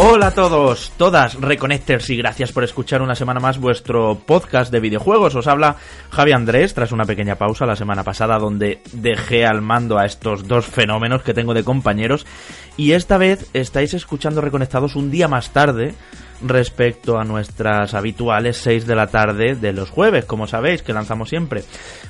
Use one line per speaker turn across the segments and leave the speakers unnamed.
Hola a todos, todas Reconnecters y gracias por escuchar una semana más vuestro podcast de videojuegos. Os habla Javi Andrés tras una pequeña pausa la semana pasada donde dejé al mando a estos dos fenómenos que tengo de compañeros y esta vez estáis escuchando Reconectados un día más tarde respecto a nuestras habituales 6 de la tarde de los jueves, como sabéis, que lanzamos siempre.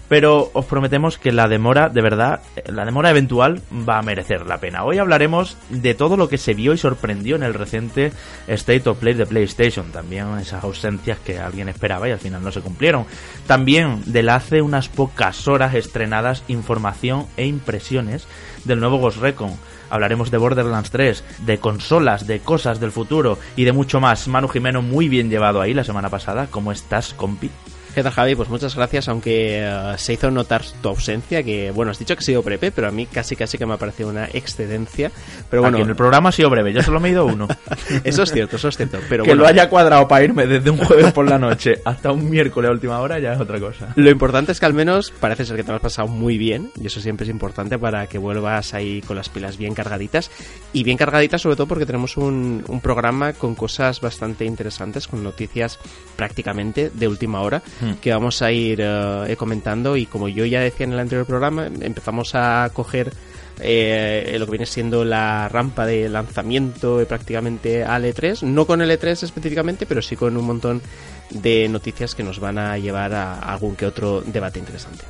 Pero os prometemos que la demora, de verdad, la demora eventual va a merecer la pena. Hoy hablaremos de todo lo que se vio y sorprendió en el reciente State of Play de PlayStation. También esas ausencias que alguien esperaba y al final no se cumplieron. También de la hace unas pocas horas estrenadas información e impresiones del nuevo Ghost Recon hablaremos de Borderlands 3, de consolas, de cosas del futuro y de mucho más. Manu Jimeno muy bien llevado ahí la semana pasada. ¿Cómo estás, compi?
¿Qué tal, Javi? Pues muchas gracias, aunque eh, se hizo notar tu ausencia, que bueno, has dicho que ha sido breve, pero a mí casi casi que me ha parecido una excedencia. Pero bueno,
Aquí en el programa ha sido breve, yo solo me he ido uno.
eso es cierto, eso es cierto. Pero
que
bueno,
lo haya cuadrado para irme desde un jueves por la noche hasta un miércoles a última hora ya es otra cosa.
Lo importante es que al menos parece ser que te lo has pasado muy bien, y eso siempre es importante para que vuelvas ahí con las pilas bien cargaditas. Y bien cargaditas sobre todo porque tenemos un, un programa con cosas bastante interesantes, con noticias prácticamente de última hora,
Hmm.
que vamos a ir eh, comentando. Y como yo ya decía en el anterior programa, empezamos a coger eh, lo que viene siendo la rampa de lanzamiento eh, prácticamente al E3, no con el E3 específicamente, pero sí con un montón de noticias que nos van a llevar a algún que otro debate interesante.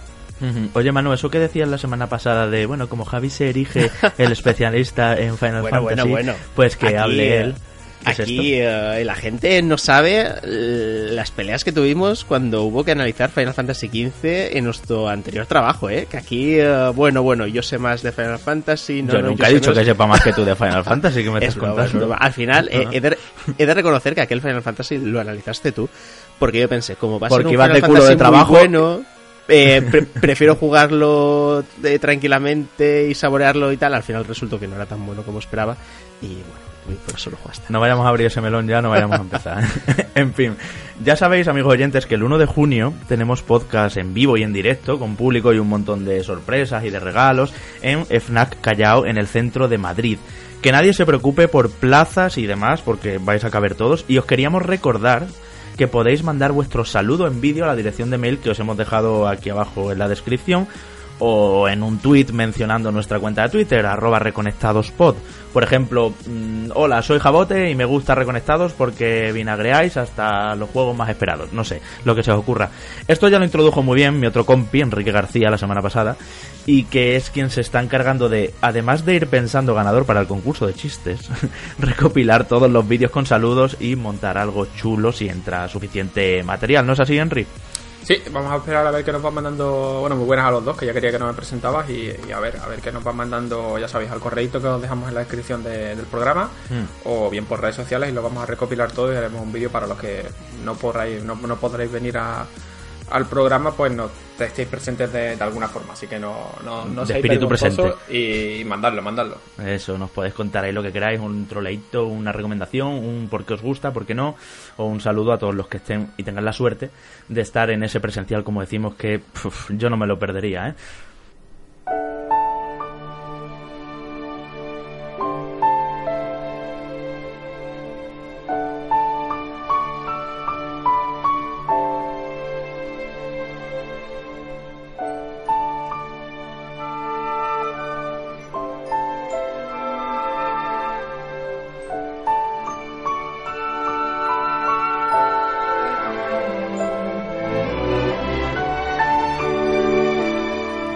Oye, Manu, eso que decías la semana pasada de, bueno, como Javi se erige el especialista en Final
Bueno,
Fantasy,
bueno.
pues que
Aquí,
hable él. ¿Qué es
Aquí eh, la gente no sabe eh, las peleas que tuvimos cuando hubo que analizar Final Fantasy XV en nuestro anterior trabajo, ¿eh? Que aquí, eh, bueno, bueno, yo sé más de Final Fantasy. No,
yo
no,
nunca he dicho
menos.
que sepa más que tú de Final Fantasy, que me
Es
estás
broma,
contando.
Al final, eh, he, de, he de reconocer que aquel Final Fantasy lo analizaste tú, porque yo pensé, como va a ser un Final
de culo
Fantasy
de
muy bueno, eh, pre- prefiero jugarlo eh, tranquilamente y saborearlo y tal, al final resultó que no era tan bueno como esperaba y bueno, jugaste.
No vayamos a abrir ese melón ya, no vayamos a empezar. en fin, ya sabéis, amigos oyentes, que el 1 de junio tenemos podcast en vivo y en directo, con público y un montón de sorpresas y de regalos, en FNAC Callao, en el centro de Madrid. Que nadie se preocupe por plazas y demás, porque vais a caber todos. Y os queríamos recordar que podéis mandar vuestro saludo en vídeo a la dirección de mail que os hemos dejado aquí abajo en la descripción o en un tweet mencionando nuestra cuenta de Twitter, arroba reconectadospod. Por ejemplo, mm, hola, soy Jabote y me gusta Reconectados porque vinagreáis hasta los juegos más esperados. No sé, lo que se os ocurra. Esto ya lo introdujo muy bien mi otro compi, Enrique García, la semana pasada, y que es quien se está encargando de, además de ir pensando ganador para el concurso de chistes, recopilar todos los vídeos con saludos y montar algo chulo si entra suficiente material. ¿No es así, Henry?
Sí, vamos a esperar a ver qué nos van mandando. Bueno, muy buenas a los dos, que ya quería que no me presentabas. Y, y a ver, a ver qué nos van mandando, ya sabéis, al correíto que os dejamos en la descripción de- del programa. O bien por redes sociales y lo vamos a recopilar todo y haremos un vídeo para los que no podráis, no, no podréis venir a, al programa, pues no estéis presentes de, de alguna forma. Así que no, no, no
De espíritu presente.
Y, mandadlo, mandadlo.
Eso, nos podéis contar ahí lo que queráis, un troleito, una recomendación, un por qué os gusta, por qué no, o un saludo a todos los que estén y tengan la suerte de estar en ese presencial, como decimos, que puf, yo no me lo perdería, ¿eh?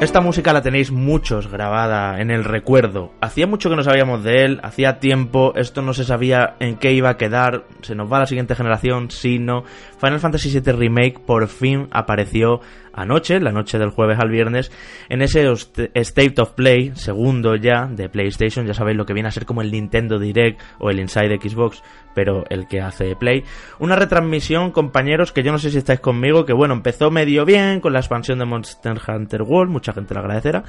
Esta música la tenéis muchos grabada en el recuerdo. Hacía mucho que no sabíamos de él, hacía tiempo, esto no se sabía en qué iba a quedar, se nos va la siguiente generación, sí, no. Final Fantasy VII Remake por fin apareció anoche, la noche del jueves al viernes, en ese State of Play, segundo ya, de PlayStation, ya sabéis lo que viene a ser como el Nintendo Direct o el Inside Xbox, pero el que hace Play. Una retransmisión, compañeros, que yo no sé si estáis conmigo, que bueno, empezó medio bien con la expansión de Monster Hunter World, mucha gente lo agradecerá,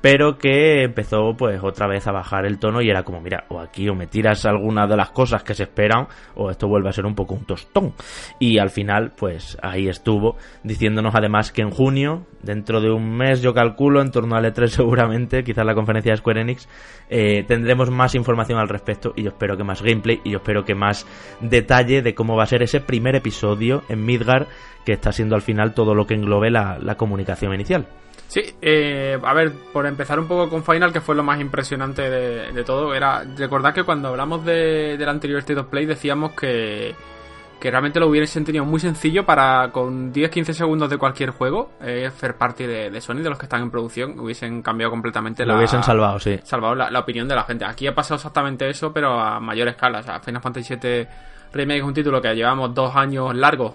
pero que empezó pues otra vez a bajar el tono y era como, mira, o aquí o me tiras alguna de las cosas que se esperan, o esto vuelve a ser un poco un tostón. Y al final, pues ahí estuvo, diciéndonos además que en junio, dentro de un mes yo calculo, en torno al E3 seguramente, quizás la conferencia de Square Enix, eh, tendremos más información al respecto y yo espero que más gameplay y yo espero que más detalle de cómo va a ser ese primer episodio en Midgar que está siendo al final todo lo que englobe la, comunicación inicial.
Sí, eh, a ver, por empezar un poco con Final, que fue lo más impresionante de, todo, era recordar que cuando hablamos de, del anterior State of Play decíamos que que realmente lo hubiesen tenido muy sencillo para con 10-15 segundos de cualquier juego, eh, hacer parte de, Sony, de los que están en producción, hubiesen cambiado completamente
lo hubiesen salvado, sí.
Salvado la, opinión de la gente. Aquí ha pasado exactamente eso, pero a mayor escala. O sea, Final Fantasy VII Remake es un título que llevamos dos años largos,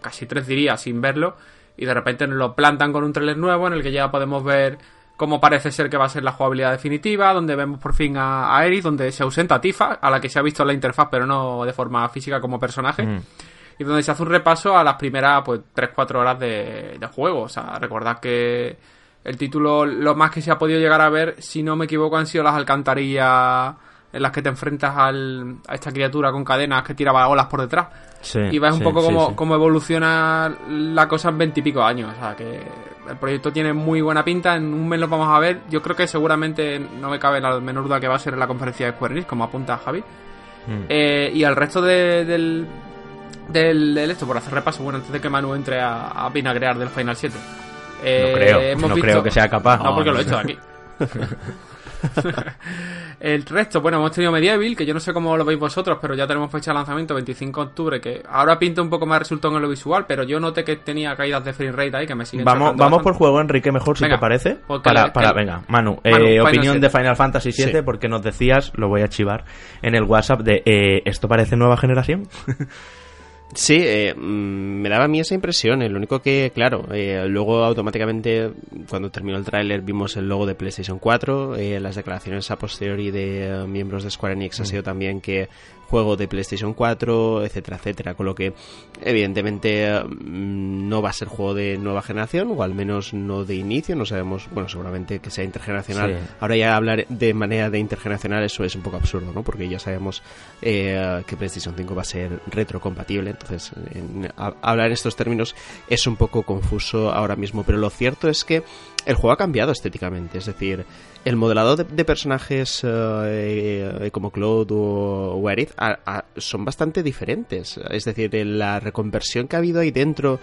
casi tres diría, sin verlo, y de repente nos lo plantan con un trailer nuevo en el que ya podemos ver como parece ser que va a ser la jugabilidad definitiva, donde vemos por fin a, a donde se ausenta a Tifa, a la que se ha visto en la interfaz, pero no de forma física como personaje. Mm. Y donde se hace un repaso a las primeras pues 3-4 horas de, juego. O sea, recordad que el título, lo más que se ha podido llegar a ver, si no me equivoco, han sido las alcantarillas en las que te enfrentas al, a esta criatura con cadenas que tiraba olas por detrás. Y ves un poco cómo, cómo, evoluciona la cosa en veintipico años. O sea, que el proyecto tiene muy buena pinta, en un mes lo vamos a ver. Yo creo que seguramente no me cabe la menor duda que va a ser en la conferencia de Square Enix, como apunta Javi. Mm. Eh, y al resto del, del, esto, por hacer repaso, bueno, antes de que Manu entre a, a vinagrear del Final 7.
Eh, no creo, no creo que sea capaz.
No, porque lo he hecho aquí. el resto, bueno, hemos tenido Medieval, que yo no sé cómo lo veis vosotros, pero ya tenemos fecha de lanzamiento 25 de octubre, que ahora pinta un poco más resultado en lo visual, pero yo noté que tenía caídas de frame rate ahí que me siguen
Vamos, vamos por juego, Enrique, mejor si te parece. Para, para, venga, Manu, eh, opinión de Final Fantasy VII, porque nos decías, lo voy a chivar en el WhatsApp de eh, ¿esto parece nueva generación?
Sí, eh, mm, me daba a mí esa impresión. El único que, claro, eh, luego automáticamente, cuando terminó el tráiler, vimos el logo de PlayStation 4. Eh, las declaraciones a posteriori de miembros de Square Enix ha mm. sido también que juego de PlayStation 4, etcétera, etcétera. Con lo que, evidentemente, mm, no va a ser juego de nueva generación, o al menos no de inicio. No sabemos, bueno, seguramente que sea intergeneracional. Ahora ya hablar de manera de intergeneracional, eso es un poco absurdo, ¿no? Porque ya sabemos eh, que PlayStation 5 va a ser retrocompatible. Entonces, hablar en estos términos es un poco confuso ahora mismo. Pero lo cierto es que el juego ha cambiado estéticamente. Es decir, el modelado de, personajes eh, eh, como Claude o, Aerith son bastante diferentes. Es decir, la reconversión que ha habido ahí dentro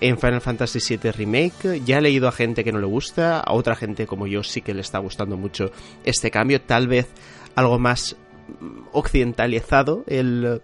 en Final Fantasy VII Remake, ya he leído a gente que no le gusta, a otra gente como yo sí que le está gustando mucho este cambio, tal vez algo más occidentalizado el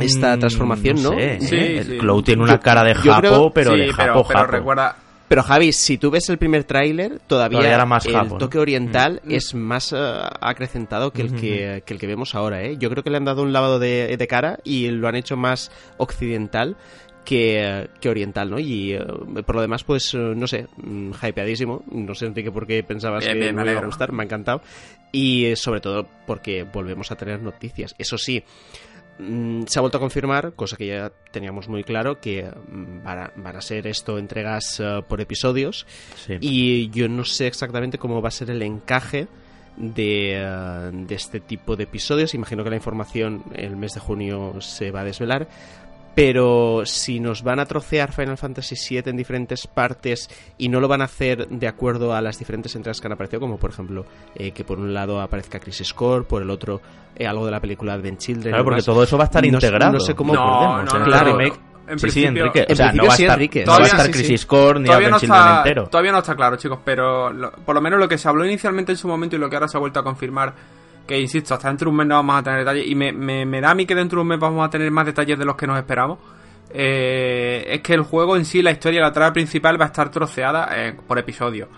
esta mm, transformación, ¿no?
Sí, Cloud tiene una cara de japo, pero de japo, pero
recuerda
pero Javi, si tú ves el primer tráiler, todavía, era más el toque oriental mm. es más eh, acrecentado que el que, el que vemos ahora. ¿eh? Yo creo que le han dado un lavado de, cara y lo han hecho más occidental que, oriental, ¿no? Y eh, por lo demás, pues, eh, no sé, mm, hypeadísimo. No sé, Enrique, por qué pensabas que me, me iba a gustar, me ha encantado. Y sobre todo porque volvemos a tener noticias. Eso sí, se ha vuelto a confirmar, cosa que ya teníamos muy claro, que mm, van a, ser esto entregas eh, por episodios. Y yo no sé exactamente cómo va a ser el encaje de, eh, de, este tipo de episodios. Imagino que la información el mes de junio se va a desvelar pero si nos van a trocear Final Fantasy VII en diferentes partes y no lo van a hacer de acuerdo a las diferentes entregas que han aparecido, como por ejemplo eh, que por un lado aparezca Crisis Core, por el otro eh, algo de la película Advent Children.
Claro, porque todo eso va a estar integrado.
No sé cómo
no, no, claro. En
sí, sí, Enrique. O sea, no va a estar, no va a estar Crisis Core ni Advent Children entero.
Todavía no está claro, chicos, pero por lo menos lo que se habló inicialmente en su momento y lo que ahora se ha vuelto a confirmar que insisto, hasta dentro de un mes no vamos a tener detalles, y me, da a mí que dentro de un mes vamos a tener más detalles de los que nos esperamos, eh, es que el juego en sí, la historia, la trama principal va a estar troceada eh, por episodio.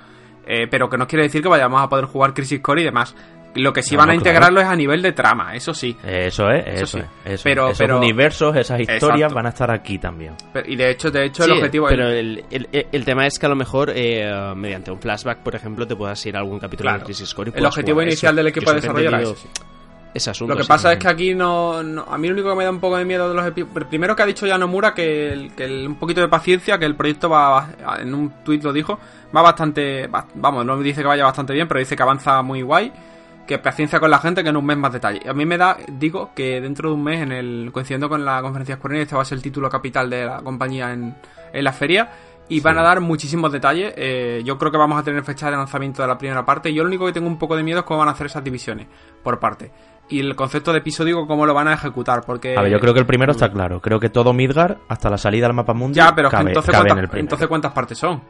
Eh, pero que no quiere decir que vayamos a poder jugar Crisis Core y demás. Lo que sí
No,
van a
claro.
integrarlo es a nivel de trama, eso sí.
Eso es,
Eso
eso,
sí.
es. eso
Pero-
es. Esos
pero-
universos, esas historias
Exacto.
van a estar aquí también.
Pero- y de hecho, de hecho, el objetivo
pero el, el- el tema es que a lo mejor eh, mediante un flashback, por ejemplo, te puedas ir a algún capítulo
Claro.
de Crisis Core y
el objetivo inicial
eso.
del equipo de desarrollo era ese,
asunto.
Lo que
sí.
pasa es que aquí no, no- A mí lo único que me da un poco de miedo de los episodios. Primero que ha dicho ya Nomura que, el- que el- un poquito de paciencia, que el proyecto va. En un tuit lo dijo. Va bastante. va- vamos, no dice que vaya bastante bien, pero dice que avanza muy guay. Que paciencia con la gente, que en un mes más detalle. A mí me da. Digo que dentro de un mes, en el coincidiendo con la conferencia Square este va a ser el título capital de la compañía en, en la feria. Y van a dar muchísimos detalles. Eh, yo creo que vamos a tener fecha de lanzamiento de la primera parte. Yo lo único que tengo un poco de miedo es cómo van a hacer esas divisiones por parte. Y el concepto de episódico, cómo lo van a ejecutar. Porque.
A ver, yo creo que el primero está claro. Creo que todo Midgar, hasta la salida al mapa mundo,
Ya, pero
cabe,
entonces,
cabe en
¿cuántas,
primero.
entonces ¿cuántas partes son?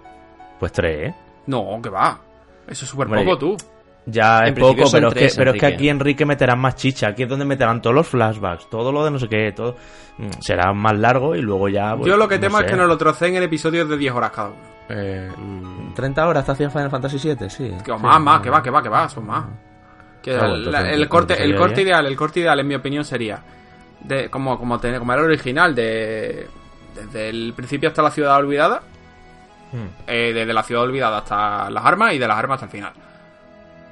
Pues tres, ¿eh?
No, que va. Eso es súper poco, tú.
Ya
En
es poco, pero, es que, pero es que aquí Enrique meterán más chicha. Aquí es donde meterán todos los flashbacks, todo lo de no sé qué, todo. Mm, Será más largo y luego ya. pues,
yo lo que
no
temo es que nos lo troceen en episodios de 10 horas cada uno.
Eh,
Mm,
30 horas te hacía Final Fantasy VII, sí.
Que
Sí.
más, más, que va, que va, que va, son más. Que el,
entonces,
el
entonces
corte, el corte ideal, el corte ideal, en mi opinión, sería de como, como, tener, como era el original, de desde el principio hasta la ciudad olvidada,
Mm.
eh, desde la ciudad olvidada hasta las armas y de las armas hasta el final.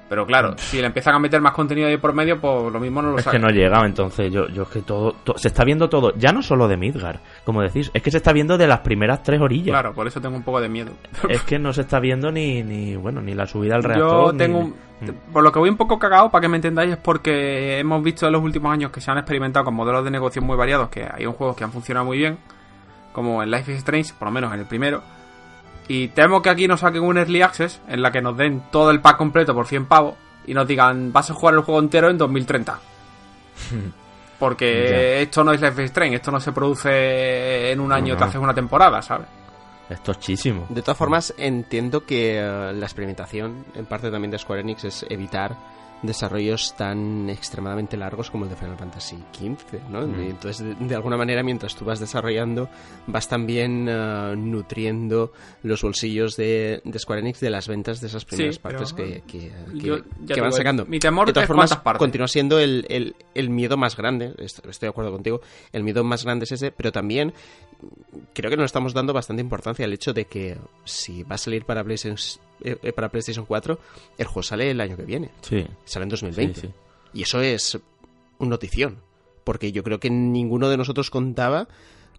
Pero claro, si le empiezan a meter más contenido ahí por medio, pues lo mismo no lo
Es que no llega, entonces yo, yo es que todo, to- se está viendo todo, ya no solo de Midgar, como decís, es que se está viendo de las primeras tres orillas.
Claro, por eso tengo un poco de miedo.
Es que no se está viendo ni, ni bueno, ni la subida al reactor.
Yo
ni-
tengo un-
Mm.
Por lo que voy un poco cagado, para que me entendáis, es porque hemos visto en los últimos años que se han experimentado con modelos de negocio muy variados, que hay un juegos que han funcionado muy bien, como en Life is Strange, por lo menos en el primero. Y temo que aquí nos saquen un Early Access en la que nos den todo el pack completo por 100 pavos y nos digan, vas a jugar el juego entero en 2030. Porque esto no es Life is Strange, esto no se produce en un año,
No,
te haces una temporada, ¿sabes?
Es tochísimo.
De todas formas, entiendo que eh, la experimentación, en parte también de Square Enix, es evitar desarrollos tan extremadamente largos como el de Final Fantasy XV, ¿no?
Mm.
Entonces, de, de alguna manera, mientras tú vas desarrollando, vas también eh, nutriendo los bolsillos de, de Square Enix de las ventas de esas primeras
Sí, pero,
partes que, que- que-
yo-
que
ya te
van sacando.
mi temor
de todas
es
formas, continúa siendo el, el- el miedo más grande, est- estoy de acuerdo contigo, el miedo más grande es ese, pero también creo que nos estamos dando bastante importancia al hecho de que si va a salir para PlayStation, eh, eh, para PlayStation 4, el juego sale el año que viene,
Sí.
sale en 2020.
Sí, sí.
Y eso es un notición, porque yo creo que ninguno de nosotros contaba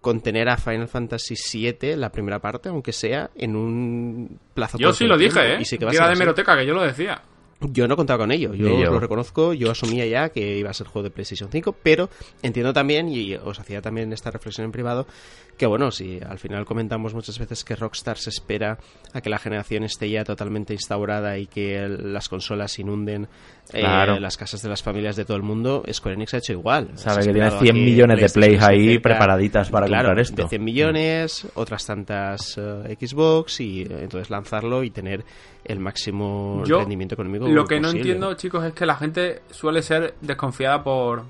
con tener a Final Fantasy VII, la primera parte, aunque sea, en un plazo
Yo sí lo
tiempo.
dije, ¿eh?
Y sí que va a
Que era
ser
de meroteca, que yo lo decía.
Yo no contaba con ello, yo,
yo.
lo reconozco, yo asumía ya que iba a ser juego de PlayStation 5, pero entiendo también, y os hacía también esta reflexión en privado, que bueno, si al final comentamos muchas veces que Rockstar se espera a que la generación esté ya totalmente instaurada y que el- las consolas inunden eh,
Claro.
las casas de las familias de todo el mundo, Square Enix ha hecho igual.
Sabe que tiene
esperado a
100
que
millones de plays ahí preparaditas para
claro,
comprar esto.
De 100 millones, otras tantas eh, Xbox y eh, entonces lanzarlo y tener el máximo
Yo
rendimiento económico
Lo que no entiendo, chicos, es que la gente suele ser desconfiada por.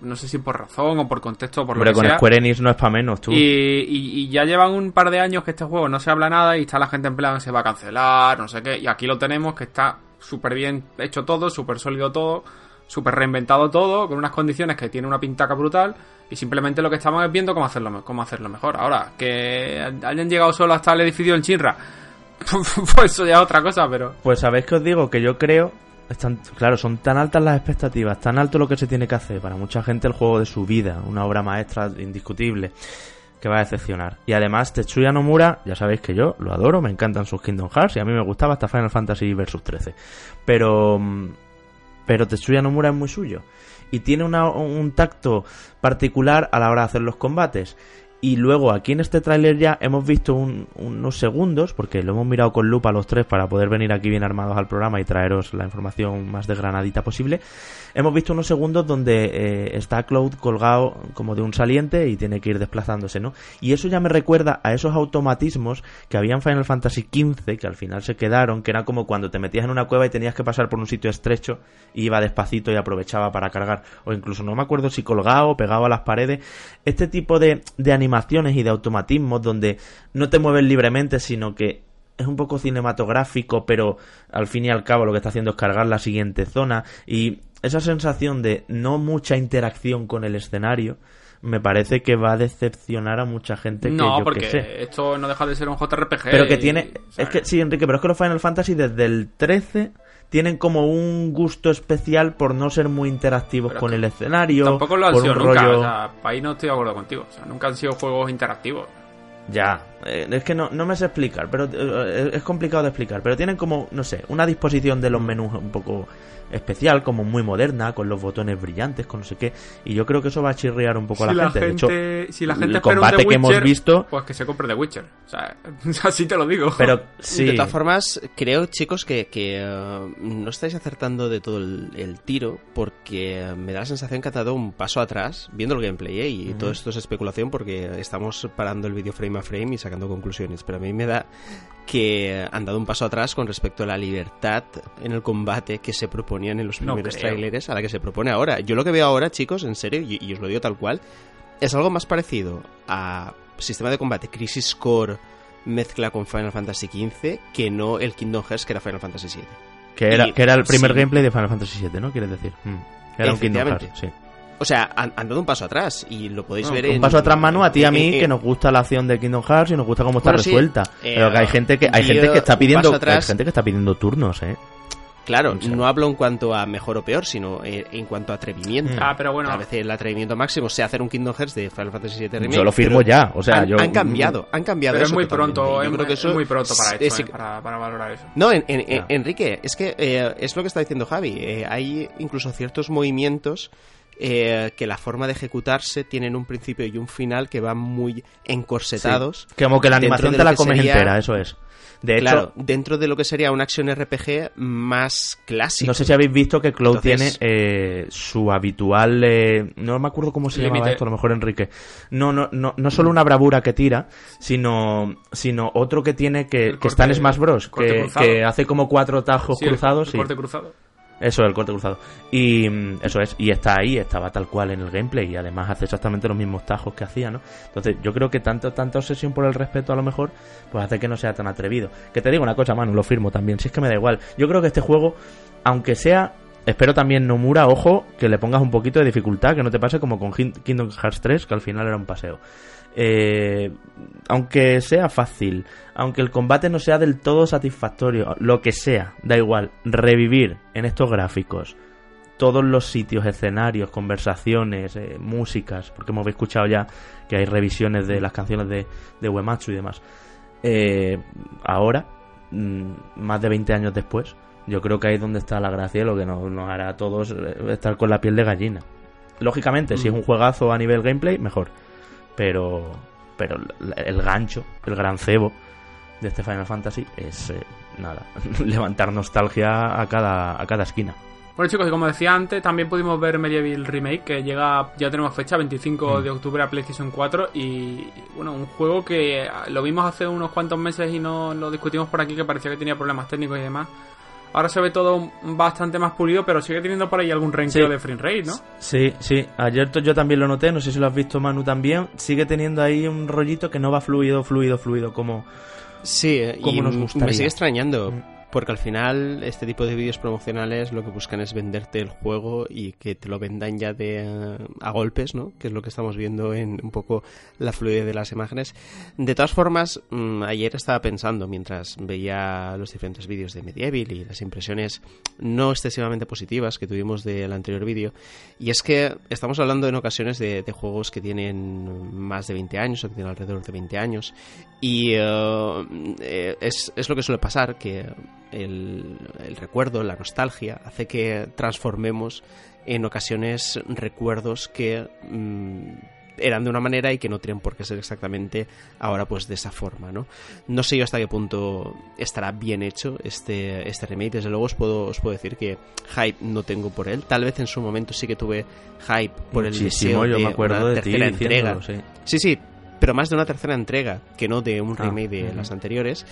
No sé si por razón o por contexto o por
Hombre,
lo que
con
sea.
Square Enix no es para menos, tú.
Y, y- y ya llevan un par de años que este juego no se habla nada y está la gente en plan se va a cancelar, no sé qué. Y aquí lo tenemos que está súper bien hecho todo, súper sólido todo, súper reinventado todo, con unas condiciones que tiene una pintaca brutal. Y simplemente lo que estamos es viendo cómo hacerlo, cómo hacerlo mejor. Ahora, que hayan llegado solo hasta el edificio en Chinra, pues eso ya es otra cosa, pero.
Pues sabéis que os digo que yo creo, están, claro, son tan altas las expectativas, tan alto lo que se tiene que hacer para mucha gente el juego de su vida, una obra maestra indiscutible que va a decepcionar. Y además Tetsuya Nomura, ya sabéis que yo lo adoro, me encantan sus Kingdom Hearts y a mí me gustaba hasta Final Fantasy Versus 13. Pero mm, pero Tetsuya Nomura es muy suyo y tiene un tacto particular a la hora de hacer los combates. Y luego aquí en este tráiler ya hemos visto un- unos segundos, porque lo hemos mirado con lupa los tres para poder venir aquí bien armados al programa y traeros la información más desgranadita posible. Hemos visto unos segundos donde eh, está Cloud colgado como de un saliente y tiene que ir desplazándose, ¿no? Y eso ya me recuerda a esos automatismos que había en Final Fantasy XV, que al final se quedaron, que era como cuando te metías en una cueva y tenías que pasar por un sitio estrecho iba despacito y aprovechaba para cargar, o incluso no me acuerdo si colgado o pegado a las paredes. Este tipo de, de animaciones y de automatismos donde no te mueves libremente, sino que es un poco cinematográfico, pero al fin y al cabo lo que está haciendo es cargar la siguiente zona y esa sensación de no mucha interacción con el escenario me parece que va a decepcionar a mucha gente que
no,
yo
porque
que sé.
esto no deja de ser un JRPG.
Pero que tiene. Es que sí, Enrique, pero es que los Final Fantasy desde el 13 tienen como un gusto especial por no ser muy interactivos
Pero
con el escenario.
Tampoco lo han sido
un
nunca.
rollo-
O sea, ahí no estoy de acuerdo contigo. O sea, nunca han sido juegos interactivos.
Ya, eh, es que no, no me sé explicar, pero eh, es complicado de explicar. Pero tienen como, no sé, una disposición de los menús un poco especial, como muy moderna, con los botones brillantes, con no sé qué. Y yo creo que eso va a chirriar un poco a la, gente. De hecho,
si la gente
el combate
The
que hemos
Witcher,
visto-
Pues que se compre The Witcher. O sea, así te lo digo.
pero sí.
De todas formas, creo, chicos, que, que, eh, no estáis acertando de todo el, el tiro porque me da la sensación que ha dado un paso atrás viendo el gameplay ¿eh? y todo esto es especulación porque estamos parando el vídeo frame a frame y sacando conclusiones, pero a mí me da que han dado un paso atrás con respecto a la libertad en el combate que se proponían en los
No
primeros
creo.
tráileres a la que se propone ahora. Yo lo que veo ahora, chicos, en serio, y, y os lo digo tal cual, es algo más parecido a sistema de combate Crisis Core mezcla con Final Fantasy XV que no el Kingdom Hearts que era Final Fantasy VII.
Que era,
Y-
que era el primer
sí.
gameplay de Final Fantasy VII, ¿no? Quieres decir. Mm. Era un Kingdom. Hearts, sí.
O sea, han, han dado un paso atrás y lo podéis
No,
ver
Un
en-
paso atrás, Manu, a ti y a
en-
mí,
en-
que nos gusta la acción de Kingdom Hearts y nos gusta cómo está
Bueno, sí,
resuelta.
eh,
pero que hay gente que hay
yo-
gente que está pidiendo
paso atrás-
hay gente que está pidiendo turnos, ¿eh?
Claro, no hablo en cuanto a mejor o peor, sino eh, en cuanto a atrevimiento.
Mm.
Ah, pero bueno.
A veces el atrevimiento máximo sea hacer un Kingdom Hearts de Final Fantasy VII Remake.
Yo lo firmo ya, o sea,
han,
yo
han cambiado, han cambiado
Pero es muy pronto, es,
creo
muy-
que eso
es muy pronto para
es-
esto, eh, para, para valorar eso.
No, en- en-. Enrique, es que eh, es lo que está diciendo Javi. eh, hay incluso ciertos movimientos eh, que la forma de ejecutarse tienen un principio y un final que van muy encorsetados.
Como que la animación te la comes
sería-
entera, eso es. De hecho,
claro, dentro de lo que sería una acción RPG más clásica.
no sé si habéis visto que Cloud
Entonces-
tiene eh, su habitual. eh, no me acuerdo cómo se llamaba
Límite.
esto, a lo mejor Enrique. No, no, no, no solo una bravura que tira, sino, sino otro que tiene que,
El
que está en
corte-
Smash Bros.
corte
Que, que hace como cuatro tajos
Sí,
cruzados.
el
sí.
corte cruzado.
Eso, el corte cruzado. Y mm, eso es, y está ahí, estaba tal cual en el gameplay y además hace exactamente los mismos tajos que hacía, ¿no? Entonces yo creo que tanto, tanta obsesión por el respeto a lo mejor, pues hace que no sea tan atrevido. Que te digo una cosa, Manu, lo firmo también, si es que me da igual. Yo creo que este juego, aunque sea, espero también Nomura, ojo, que le pongas un poquito de dificultad, que no te pase como con Kin- Kingdom Hearts 3, que al final era un paseo. Eh, aunque sea fácil, aunque el combate no sea del todo satisfactorio, lo que sea, da igual, revivir en estos gráficos todos los sitios, escenarios, conversaciones, eh, músicas, porque hemos escuchado ya que hay revisiones de las canciones de, de Uematsu y demás. Eh, ahora, mm, más de 20 años después, yo creo que ahí es donde está la gracia y lo que nos, nos hará a todos eh, estar con la piel de gallina. Lógicamente, si es un juegazo a nivel gameplay, mejor. Pero, pero el, gancho, el gran cebo de este Final Fantasy es, eh, nada, levantar nostalgia a cada, a cada esquina.
Bueno chicos, y como decía antes, también pudimos ver Medieval Remake, que llega, ya tenemos fecha, 25
Mm.
de octubre a PlayStation 4, y bueno, un juego que lo vimos hace unos cuantos meses y no lo discutimos por aquí, que parecía que tenía problemas técnicos y demás. Ahora se ve todo bastante más pulido, pero sigue teniendo por ahí algún renqueo
Sí.
de frame rate, ¿no?
Sí, sí, ayer yo también lo noté, no sé si lo has visto Manu también, sigue teniendo ahí un rollito que no va fluido, fluido, fluido, como...
Sí,
Como
y
nos gustaría.
me sigue extrañando.
Mm.
Porque al final este tipo de vídeos promocionales lo que buscan es venderte el juego y que te lo vendan ya de eh, a golpes, ¿no? Que es lo que estamos viendo en un poco la fluidez de las imágenes. De todas formas, mm, ayer estaba pensando mientras veía los diferentes vídeos de Medieval y las impresiones no excesivamente positivas que tuvimos del anterior vídeo, y es que estamos hablando en ocasiones de, de juegos que tienen más de 20 años o que tienen alrededor de 20 años y eh, es, es lo que suele pasar, que el, el recuerdo, la nostalgia, hace que transformemos en ocasiones recuerdos que mm, eran de una manera y que no tienen por qué ser exactamente ahora pues de esa forma, ¿no? No sé yo hasta qué punto estará bien hecho este, este remake, desde luego os puedo, os puedo decir que hype no tengo por él, tal vez en su momento sí que tuve hype por el deseo
yo
de
me acuerdo
una
de
tercera entrega.
sí.
Sí, sí, pero más de una tercera entrega que no de un
Ah,
remake de las anteriores.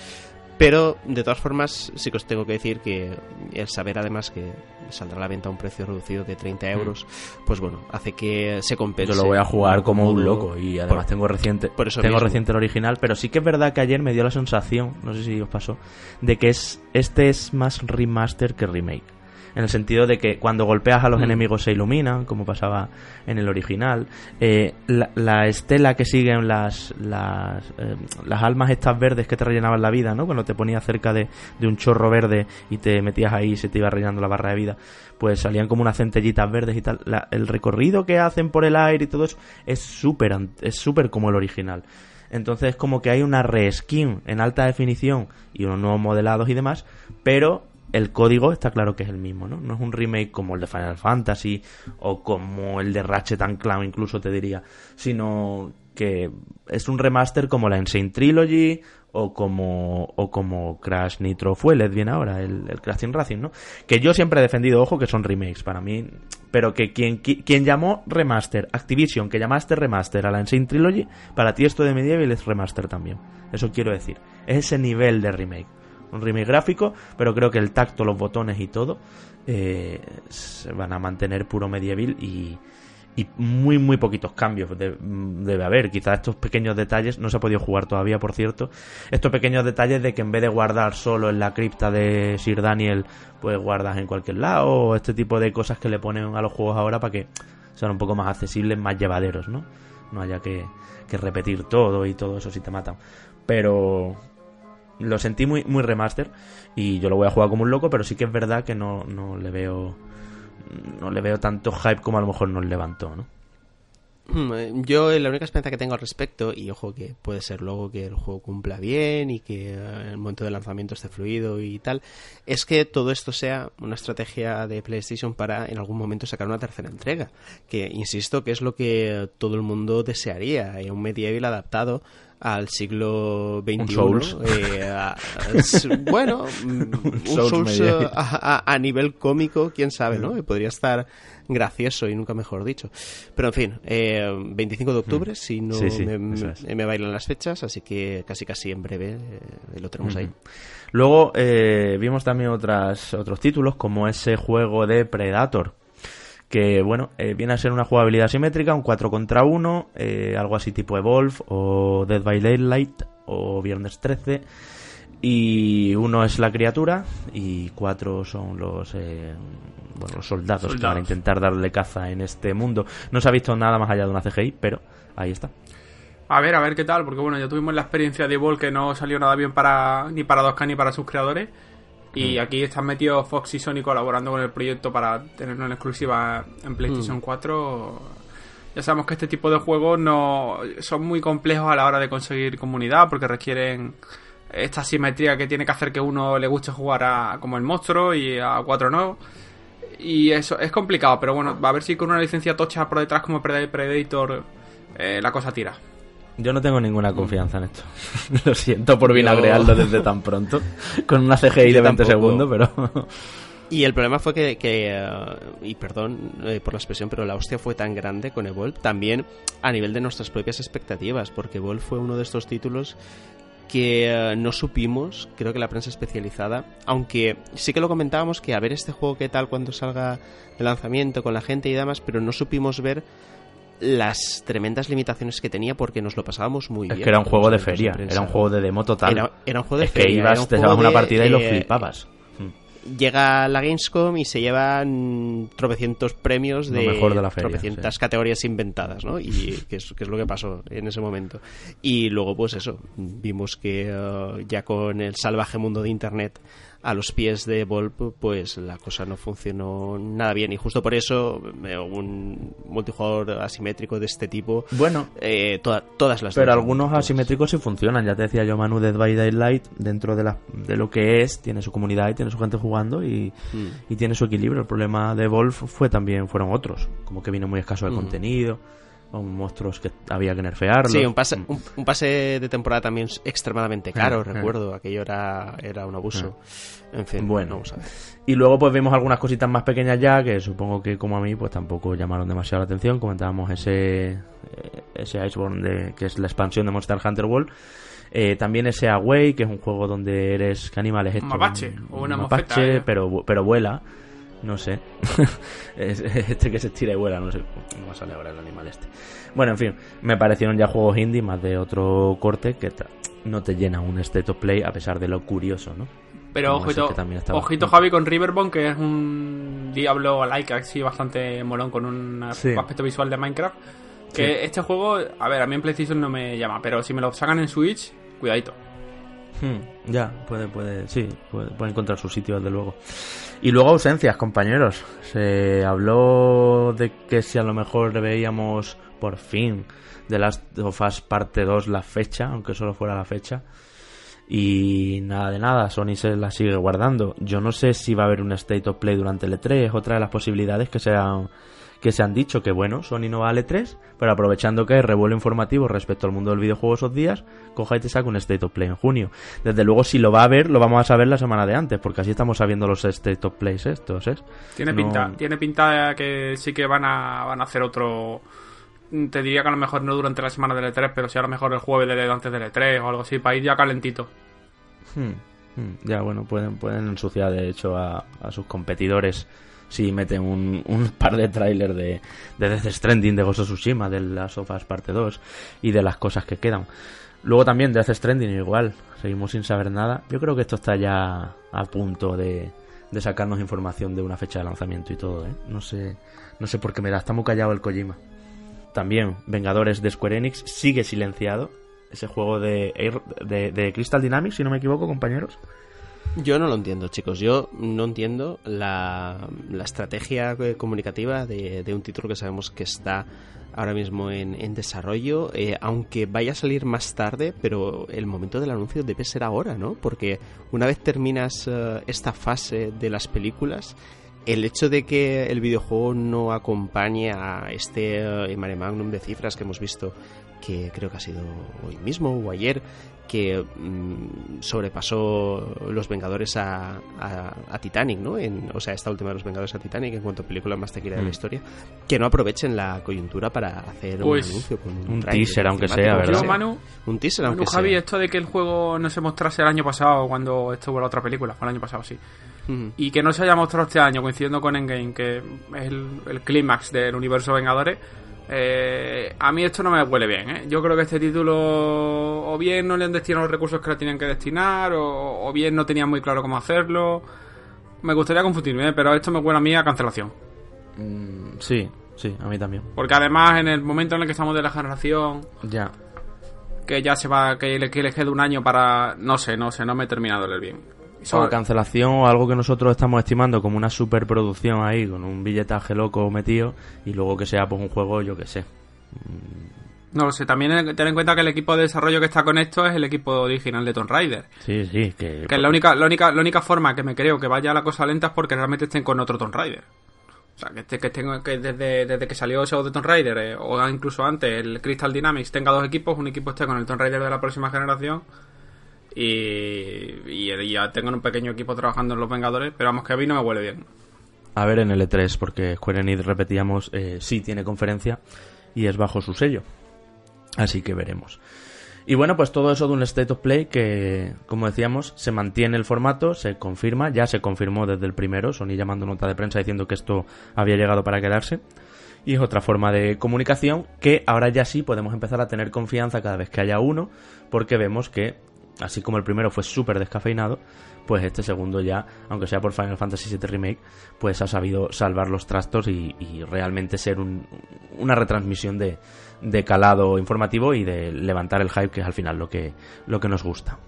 Pero de todas formas, sí que os tengo que decir que el saber además que saldrá a la venta a un precio reducido de 30 euros, pues bueno, hace que se compense.
Yo lo voy a jugar como un loco y además tengo reciente
por eso
tengo
mismo.
reciente el original, pero sí que es verdad que ayer me dio la sensación, no sé si os pasó, de que es este es más remaster que remake. En el sentido de que cuando golpeas a los
Mm.
enemigos se iluminan, como pasaba en el original. Eh, la, la estela que siguen las las, eh, las almas estas verdes que te rellenaban la vida, ¿no? Cuando te ponías cerca de, de un chorro verde y te metías ahí y se te iba rellenando la barra de vida, pues salían como unas centellitas verdes y tal. La- el recorrido que hacen por el aire y todo eso es súper es súper como el original. Entonces como que hay una reskin en alta definición y unos nuevos modelados y demás, pero el código está claro que es el mismo, ¿no? No es un remake como el de Final Fantasy o como el de Ratchet and Clank incluso te diría, sino que es un remaster como la Insane Trilogy o como o como Crash Nitro Fueled viene ahora, el, el Crash Team Racing, ¿no? Que yo siempre he defendido, ojo, que son remakes para mí, pero que quien, qui- quien llamó remaster, Activision, que llamaste remaster a la Insane Trilogy, para ti esto de Medieval es remaster también. Eso quiero decir. Es ese nivel de remake. Un remake gráfico, pero creo que el tacto, los botones y todo eh, se van a mantener puro medieval y, y muy muy poquitos cambios de- debe haber. Quizás estos pequeños detalles no se ha podido jugar todavía por cierto estos pequeños detalles de que en vez de guardar solo en la cripta de Sir Daniel pues guardas en cualquier lado o este tipo de cosas que le ponen a los juegos ahora para que sean un poco más accesibles más llevaderos no no haya que, que repetir todo y todo eso si te matan. Pero lo sentí muy, muy remaster y yo lo voy a jugar como un loco, pero sí que es verdad que no, no le veo no le veo tanto hype como a lo mejor nos levantó, ¿no?
Mm, eh, Yo eh, la única esperanza que tengo al respecto, y ojo que puede ser luego que el juego cumpla bien y que eh, el momento del lanzamiento esté fluido y tal, es que todo esto sea una estrategia de PlayStation para en algún momento sacar una tercera entrega. Que, insisto, que es lo que todo el mundo desearía, eh, un medieval adaptado al siglo XXI. Eh, a- bueno, mm, un
Souls
eh, a, nivel cómico, quién sabe, ¿no? Podría estar gracioso y nunca mejor dicho. Pero en fin, eh, 25 de octubre, si no
Sí, sí,
me,
eso es.
me bailan las fechas, así que casi casi en breve eh, lo tenemos ahí.
Luego eh, vimos también otras, otros títulos, como ese juego de Predator, que bueno, eh, viene a ser una jugabilidad simétrica, un 4 contra 1, eh, algo así tipo Evolve o Dead by Daylight o Viernes 13. Y uno es la criatura y cuatro son los, eh, bueno, los soldados, que van a
Soldados.
intentar darle caza en este mundo. No se ha visto nada más allá de una CGI, pero ahí está.
A ver, a ver qué tal, porque bueno, ya tuvimos la experiencia de Evil que no salió nada bien para ni para 2K ni para sus creadores. Y aquí están metidos Fox y Sony colaborando con el proyecto para tenerlo en exclusiva en PlayStation 4. Ya sabemos que este tipo de juegos no son muy complejos a la hora de conseguir comunidad porque requieren esta simetría que tiene que hacer que uno le guste jugar a como el monstruo y a cuatro no. Y eso es complicado, pero bueno, va a ver si con una licencia tocha por detrás como Pred- Predator eh, la cosa tira.
Yo no tengo ninguna confianza en esto. Lo siento por vinagrearlo desde tan pronto. Con una CGI de
Yo
20
tampoco.
segundos, pero.
Y el problema fue que, que, eh, y perdón eh, por la expresión, pero la hostia fue tan grande con Evolve, también a nivel de nuestras propias expectativas, porque Evolve fue uno de estos títulos que eh, no supimos, creo que la prensa especializada, aunque sí que lo comentábamos que a ver este juego qué tal cuando salga de lanzamiento con la gente y demás, pero no supimos ver las tremendas limitaciones que tenía porque nos lo pasábamos muy
Es
bien.
que era un juego de feria, era un juego de demo total.
Era, era un juego de
es que
feria,
ibas, te dabas una
de,
partida y lo
eh,
flipabas.
llega la Gamescom y se llevan tropecientos premios de,
mejor de la feria,
tropecientas
sí.
categorías inventadas, ¿no? Y que es, que es lo que pasó en ese momento. Y luego, pues eso, vimos que eh, ya con el salvaje mundo de Internet a los pies de Volp, pues la cosa no funcionó nada bien. Y justo por eso, eh, un multijugador asimétrico de este tipo,
Bueno,
eh, toda- todas las
pero algunos
todas.
asimétricos sí funcionan. Ya te decía yo, Manu, Dead by Daylight, dentro de, la, de lo que es, tiene su comunidad y tiene su gente jugando y,
Mm.
y tiene su equilibrio. El problema de Wolf fue también fueron otros, como que vino muy escaso de contenido, con monstruos que había que nerfearlos.
Sí, un pase,
Mm.
un, un pase de temporada también extremadamente caro,
Eh, eh.
recuerdo. Aquello era, era un abuso. En fin,
Bueno.
vamos a ver.
Y luego pues vimos algunas cositas más pequeñas ya que supongo que como a mí pues tampoco llamaron demasiado la atención. Comentábamos ese eh, ese Iceborne de, que es la expansión de Monster Hunter World. Eh, también ese Away, que es un juego donde eres. ¿Qué animal es esto?
Un mapache, o una
mapache,
¿eh?
pero, pero vuela. No sé. Es- este que se estira y vuela, no sé. No me sale ahora el animal este. Bueno, en fin, me parecieron ya juegos indie más de otro corte que no te llena un State of Play a pesar de lo curioso, ¿no?
Pero
Como
ojito,
que también estaba.
ojito Javi con Riverbone, que es un Diablo like así bastante molón con un
Sí.
aspecto visual de Minecraft. Que este juego, a ver, a mí en PlayStation no me llama, pero si me lo sacan en Switch, cuidadito.
Hmm, ya, puede, puede, sí, puede, puede encontrar su sitio, desde luego. Y luego ausencias, compañeros. Se habló de que si a lo mejor veíamos por fin de Last of Us parte 2 la fecha, aunque solo fuera la fecha. Y nada de nada, Sony se la sigue guardando. Yo no sé si va a haber un State of Play durante el E3, es otra de las posibilidades que se han, que se han dicho que bueno, Sony no va al E3, pero aprovechando que hay revuelo informativo respecto al mundo del videojuego esos días, coja y te saca un State of Play en junio. Desde luego, si lo va a ver, lo vamos a saber la semana de antes, porque así estamos sabiendo los State of Plays estos, ¿eh?
Tiene
No-
pinta, tiene pinta que sí que van a, van a hacer otro. Te diría que a lo mejor no durante la semana del E3, pero sí a lo mejor el jueves de antes del E3 o algo así, para ir ya calentito.
Hmm, Ya, bueno, pueden, pueden ensuciar de hecho a, sus competidores si meten un, un par de trailers de, de Death Stranding, de Ghost of Tsushima, de Last of Us Parte 2 y de las cosas que quedan. Luego también Death Stranding igual, seguimos sin saber nada. Yo creo que esto está ya a punto de, de sacarnos información de una fecha de lanzamiento y todo, ¿eh? No sé, no sé por qué me da, está muy callado el Kojima. También Vengadores de Square Enix sigue silenciado. Ese juego de, Crystal Dynamics, si no me equivoco, compañeros.
Yo no lo entiendo, chicos. Yo no entiendo la, la estrategia eh, comunicativa de, de un título que sabemos que está ahora mismo en, desarrollo, eh, aunque vaya a salir más tarde, pero el momento del anuncio debe ser ahora, ¿no? Porque una vez terminas eh, esta fase de las películas, el hecho de que el videojuego no acompañe a este eh, mare magnum de cifras que hemos visto, que creo que ha sido hoy mismo o ayer, que mm, sobrepasó Los Vengadores a, a- a Titanic, ¿no? En, o sea, esta última de Los Vengadores a Titanic en cuanto a película más taquillera de la
Mm.
historia, que no aprovechen la coyuntura para hacer
Pues,
un anuncio con
un
tráiler
teaser, aunque sea, ¿verdad?
Yo, Manu,
Un teaser,
Manu,
aunque
Javi,
sea.
esto de que el juego no se mostrase el año pasado cuando estuvo la otra película, fue el año pasado, sí. Y que no se haya mostrado este año, coincidiendo con Endgame, que es el, el clímax del universo Vengadores, eh, a mí esto no me huele bien. ¿eh? Yo creo que este título o bien no le han destinado los recursos que le tenían que destinar, o, o bien no tenían muy claro cómo hacerlo. Me gustaría confundirme, ¿eh? pero esto me huele a mí a cancelación.
Mm, sí, sí, a mí también.
Porque además, en el momento en el que estamos de la generación,
Ya.
que ya se va, que le, que le queda un año para. No sé, no sé, no me he terminado de leer bien. Sobre-
cancelación o algo que nosotros estamos estimando como una superproducción ahí, con un billetaje loco metido, y luego que sea pues un juego, yo que sé.
No lo sé, también tener en cuenta que el equipo de desarrollo que está con esto es el equipo original de Tomb Raider.
Sí, sí, que...
Que es la única, la única, la única forma que me creo que vaya la cosa lenta es porque realmente estén con otro Tomb Raider. O sea, que, este- que, estén- que desde, desde que salió ese de Tomb Raider, eh, o incluso antes, el Crystal Dynamics tenga dos equipos, un equipo esté con el Tomb Raider de la próxima generación y, y ya tengan un pequeño equipo trabajando en los Vengadores, pero vamos que a mí no me huele bien.
A ver en el E3, porque Square Enix, repetíamos, eh, sí tiene conferencia y es bajo su sello. Así que veremos. Y bueno, pues todo eso de un State of Play que, como decíamos, se mantiene el formato, se confirma, ya se confirmó desde el primero, Sony llamando nota de prensa diciendo que esto había llegado para quedarse. Y es otra forma de comunicación que ahora ya sí podemos empezar a tener confianza cada vez que haya uno, porque vemos que, así como el primero fue súper descafeinado, pues este segundo ya, aunque sea por Final Fantasy VII Remake, pues ha sabido salvar los trastos y, realmente ser un- una retransmisión de, calado informativo y de levantar el hype, que es al final lo que, lo que nos gusta.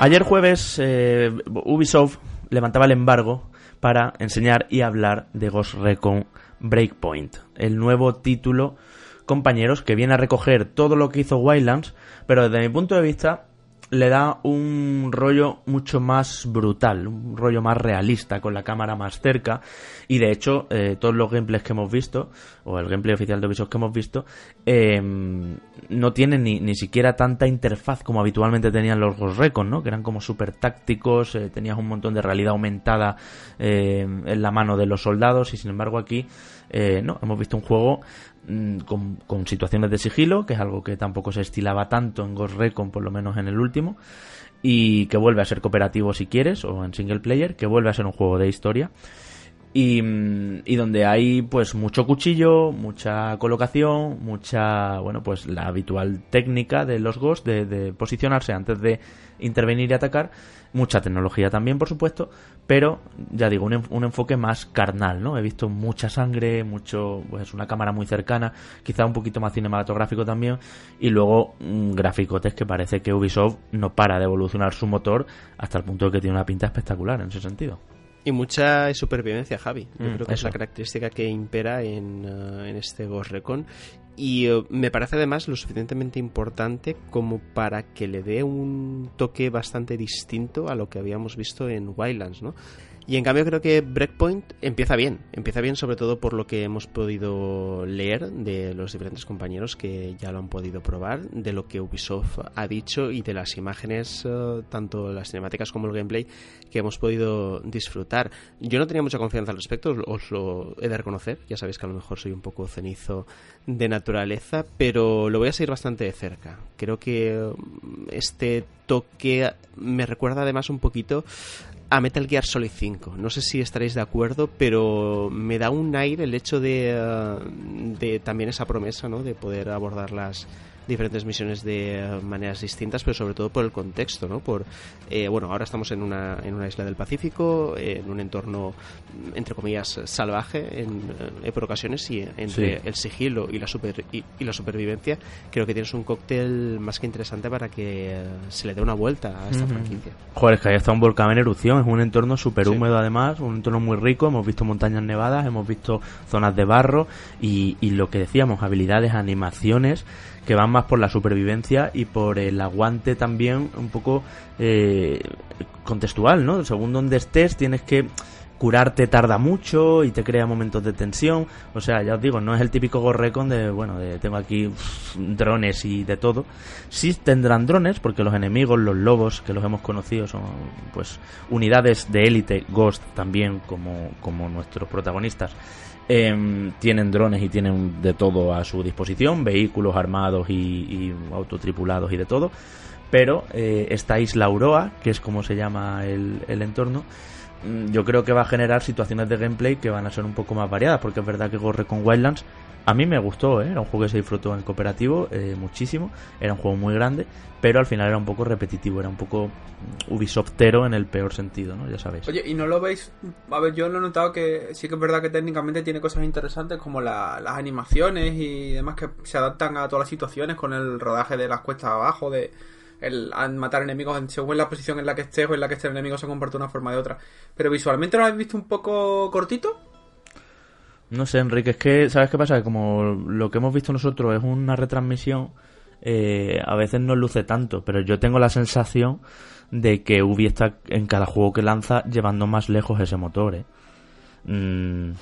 Ayer jueves eh, Ubisoft levantaba el embargo para enseñar y hablar de Ghost Recon Breakpoint, el nuevo título, compañeros, que viene a recoger todo lo que hizo Wildlands, pero desde mi punto de vista le da un rollo mucho más brutal, un rollo más realista, con la cámara más cerca. Y de hecho, eh, todos los gameplays que hemos visto, o el gameplay oficial de Ubisoft que hemos visto, em, no tienen ni, ni, siquiera tanta interfaz como habitualmente tenían los Ghost Recon, ¿no? Que eran como súper tácticos, eh, tenías un montón de realidad aumentada em, en la mano de los soldados, y sin embargo aquí, eh, no, hemos visto un juego Mm, con, situaciones de sigilo, que es algo que tampoco se estilaba tanto en Ghost Recon, por lo menos en el último, y que vuelve a ser cooperativo si quieres, o en single player, que vuelve a ser un juego de historia. Y, mm, y, donde hay pues mucho cuchillo, mucha colocación, mucha, bueno, pues la habitual técnica de los Ghosts de, de posicionarse antes de intervenir y atacar mucha tecnología también, por supuesto, pero ya digo, un, un, enfoque más carnal, ¿no? He visto mucha sangre, mucho, pues una cámara muy cercana, quizá un poquito más cinematográfico también, y luego un graficotes que parece que Ubisoft no para de evolucionar su motor hasta el punto de que tiene una pinta espectacular en ese sentido.
Y mucha supervivencia, Javi. Yo mm, creo que es la característica que impera en, uh, en este Ghost Recon y eh, me parece además lo suficientemente importante como para que le dé un toque bastante distinto a lo que habíamos visto en Wildlands, ¿no? Y en cambio creo que Breakpoint empieza bien, empieza bien sobre todo por lo que hemos podido leer de los diferentes compañeros que ya lo han podido probar, de lo que Ubisoft ha dicho y de las imágenes, eh, tanto las cinemáticas como el gameplay, que hemos podido disfrutar. Yo no tenía mucha confianza al respecto, os lo he de reconocer, ya sabéis que a lo mejor soy un poco cenizo de naturaleza, pero lo voy a seguir bastante de cerca. Creo que mm, este toque me recuerda además un poquito a Metal Gear Solid 5. No sé si estaréis de acuerdo, pero me da un aire el hecho de, eh, de también esa promesa, ¿no? De poder abordar las diferentes misiones de eh, maneras distintas, pero sobre todo por el contexto, ¿no? Por, eh, bueno, ahora estamos en una, en una isla del Pacífico, en un entorno, entre comillas, salvaje en, por ocasiones, y entre el sigilo y la, super, y, la supervivencia, creo que tienes un cóctel más que interesante para que eh, se le dé una vuelta a esta franquicia.
Joder, es que ahí está un volcán en erupción, es un entorno súper húmedo además, un entorno muy rico, hemos visto montañas nevadas, hemos visto zonas de barro y, y lo que decíamos, habilidades, animaciones que van más por la supervivencia y por el aguante también un poco eh, contextual, ¿no? Según donde estés tienes que curarte tarda mucho y te crea momentos de tensión. O sea, ya os digo, no es el típico gorrecon de, bueno, de tengo aquí drones y de todo. Sí tendrán drones porque los enemigos, los lobos que los hemos conocido son pues unidades de élite, Ghost también como, como nuestros protagonistas Em, tienen drones y tienen de todo a su disposición, vehículos armados y, autotripulados y de todo. Pero eh, esta isla Auroa, que es como se llama el, entorno, yo creo que va a generar situaciones de gameplay que van a ser un poco más variadas, porque es verdad que corre con Wildlands a mí me gustó, ¿eh? era un juego que se disfrutó en cooperativo eh, muchísimo, era un juego muy grande, pero al final era un poco repetitivo, era un poco Ubisoftero en el peor sentido, ¿no? Ya sabéis.
Oye, ¿y no lo veis? A ver, yo lo he notado que sí que es verdad que técnicamente tiene cosas interesantes como las animaciones y demás que se adaptan a todas las situaciones con el rodaje de las cuestas abajo, de el matar enemigos según la posición en la que estés o en la que esté el enemigo se comporta de una forma de otra. Pero visualmente lo habéis visto un poco cortito.
No sé, Enrique, es que, ¿sabes qué pasa? Que como lo que hemos visto nosotros es una retransmisión, eh, a veces no luce tanto, pero yo tengo la sensación de que Ubi está en cada juego que lanza llevando más lejos ese motor, ¿eh? mm,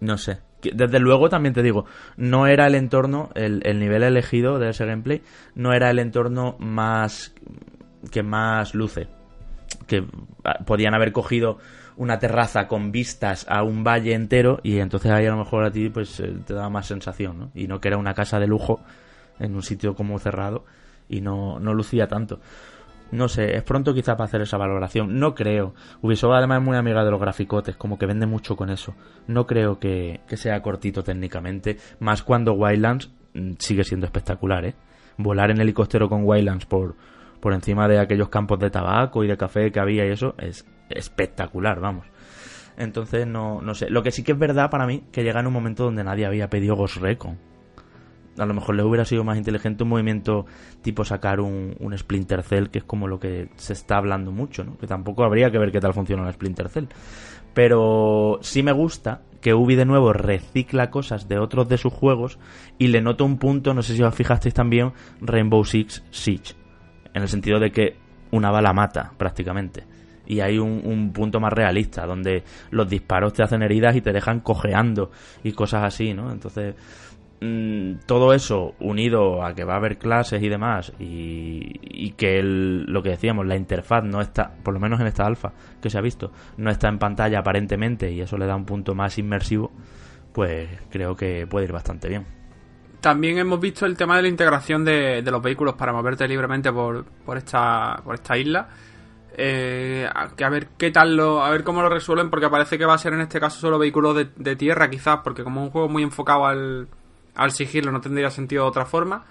no sé. Desde luego también te digo, no era el entorno, el, el nivel elegido de ese gameplay, no era el entorno más que más luce. Que ah, podían haber cogido una terraza con vistas a un valle entero y entonces ahí a lo mejor a ti pues eh, te da más sensación, ¿no? Y no que era una casa de lujo en un sitio como cerrado y no, no lucía tanto. No sé, es pronto quizá para hacer esa valoración. No creo. Ubisoft además es muy amiga de los graficotes, como que vende mucho con eso. No creo que, que sea cortito técnicamente, más cuando Wildlands mm, sigue siendo espectacular, ¿eh? Volar en helicóptero con Wildlands por, por encima de aquellos campos de tabaco y de café que había y eso es espectacular, vamos. Entonces, no, no sé. Lo que sí que es verdad para mí, que llega en un momento donde nadie había pedido Ghost Recon. A lo mejor le hubiera sido más inteligente un movimiento tipo sacar un, un Splinter Cell, que es como lo que se está hablando mucho, ¿no? Que tampoco habría que ver qué tal funciona un Splinter Cell. Pero sí me gusta que Ubi de nuevo recicla cosas de otros de sus juegos y le noto un punto, no sé si os fijasteis también, Rainbow Six Siege en el sentido de que una bala mata prácticamente. Y hay un, un, punto más realista, donde los disparos te hacen heridas y te dejan cojeando y cosas así, ¿no? Entonces, mm, todo eso unido a que va a haber clases y demás, y, y que el, lo que decíamos, la interfaz no está, por lo menos en esta alfa que se ha visto, no está en pantalla aparentemente, y eso le da un punto más inmersivo, pues creo que puede ir bastante bien.
También hemos visto el tema de la integración de, los vehículos para moverte libremente por, por, esta, por esta isla. Eh, a ver qué tal lo, a ver cómo lo resuelven, porque parece que va a ser en este caso solo vehículos de, de tierra, quizás, porque como un juego muy enfocado al, al sigilo, no tendría sentido de otra forma.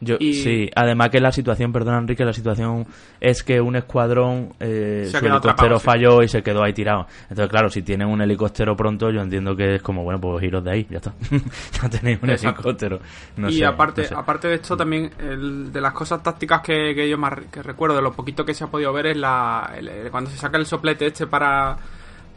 Yo, Sí, además que la situación, perdón Enrique, la situación es que un escuadrón, eh, su helicóptero atrapado, falló sí. y se quedó ahí tirado. Entonces, claro, si tienen un helicóptero pronto, yo entiendo que es como, bueno, pues iros de ahí, ya está. ya tenéis un Exacto. helicóptero. No
y
sé,
aparte,
no sé.
aparte de esto, también el, de las cosas tácticas que, que yo más que recuerdo, de lo poquito que se ha podido ver, es la el, cuando se saca el soplete este para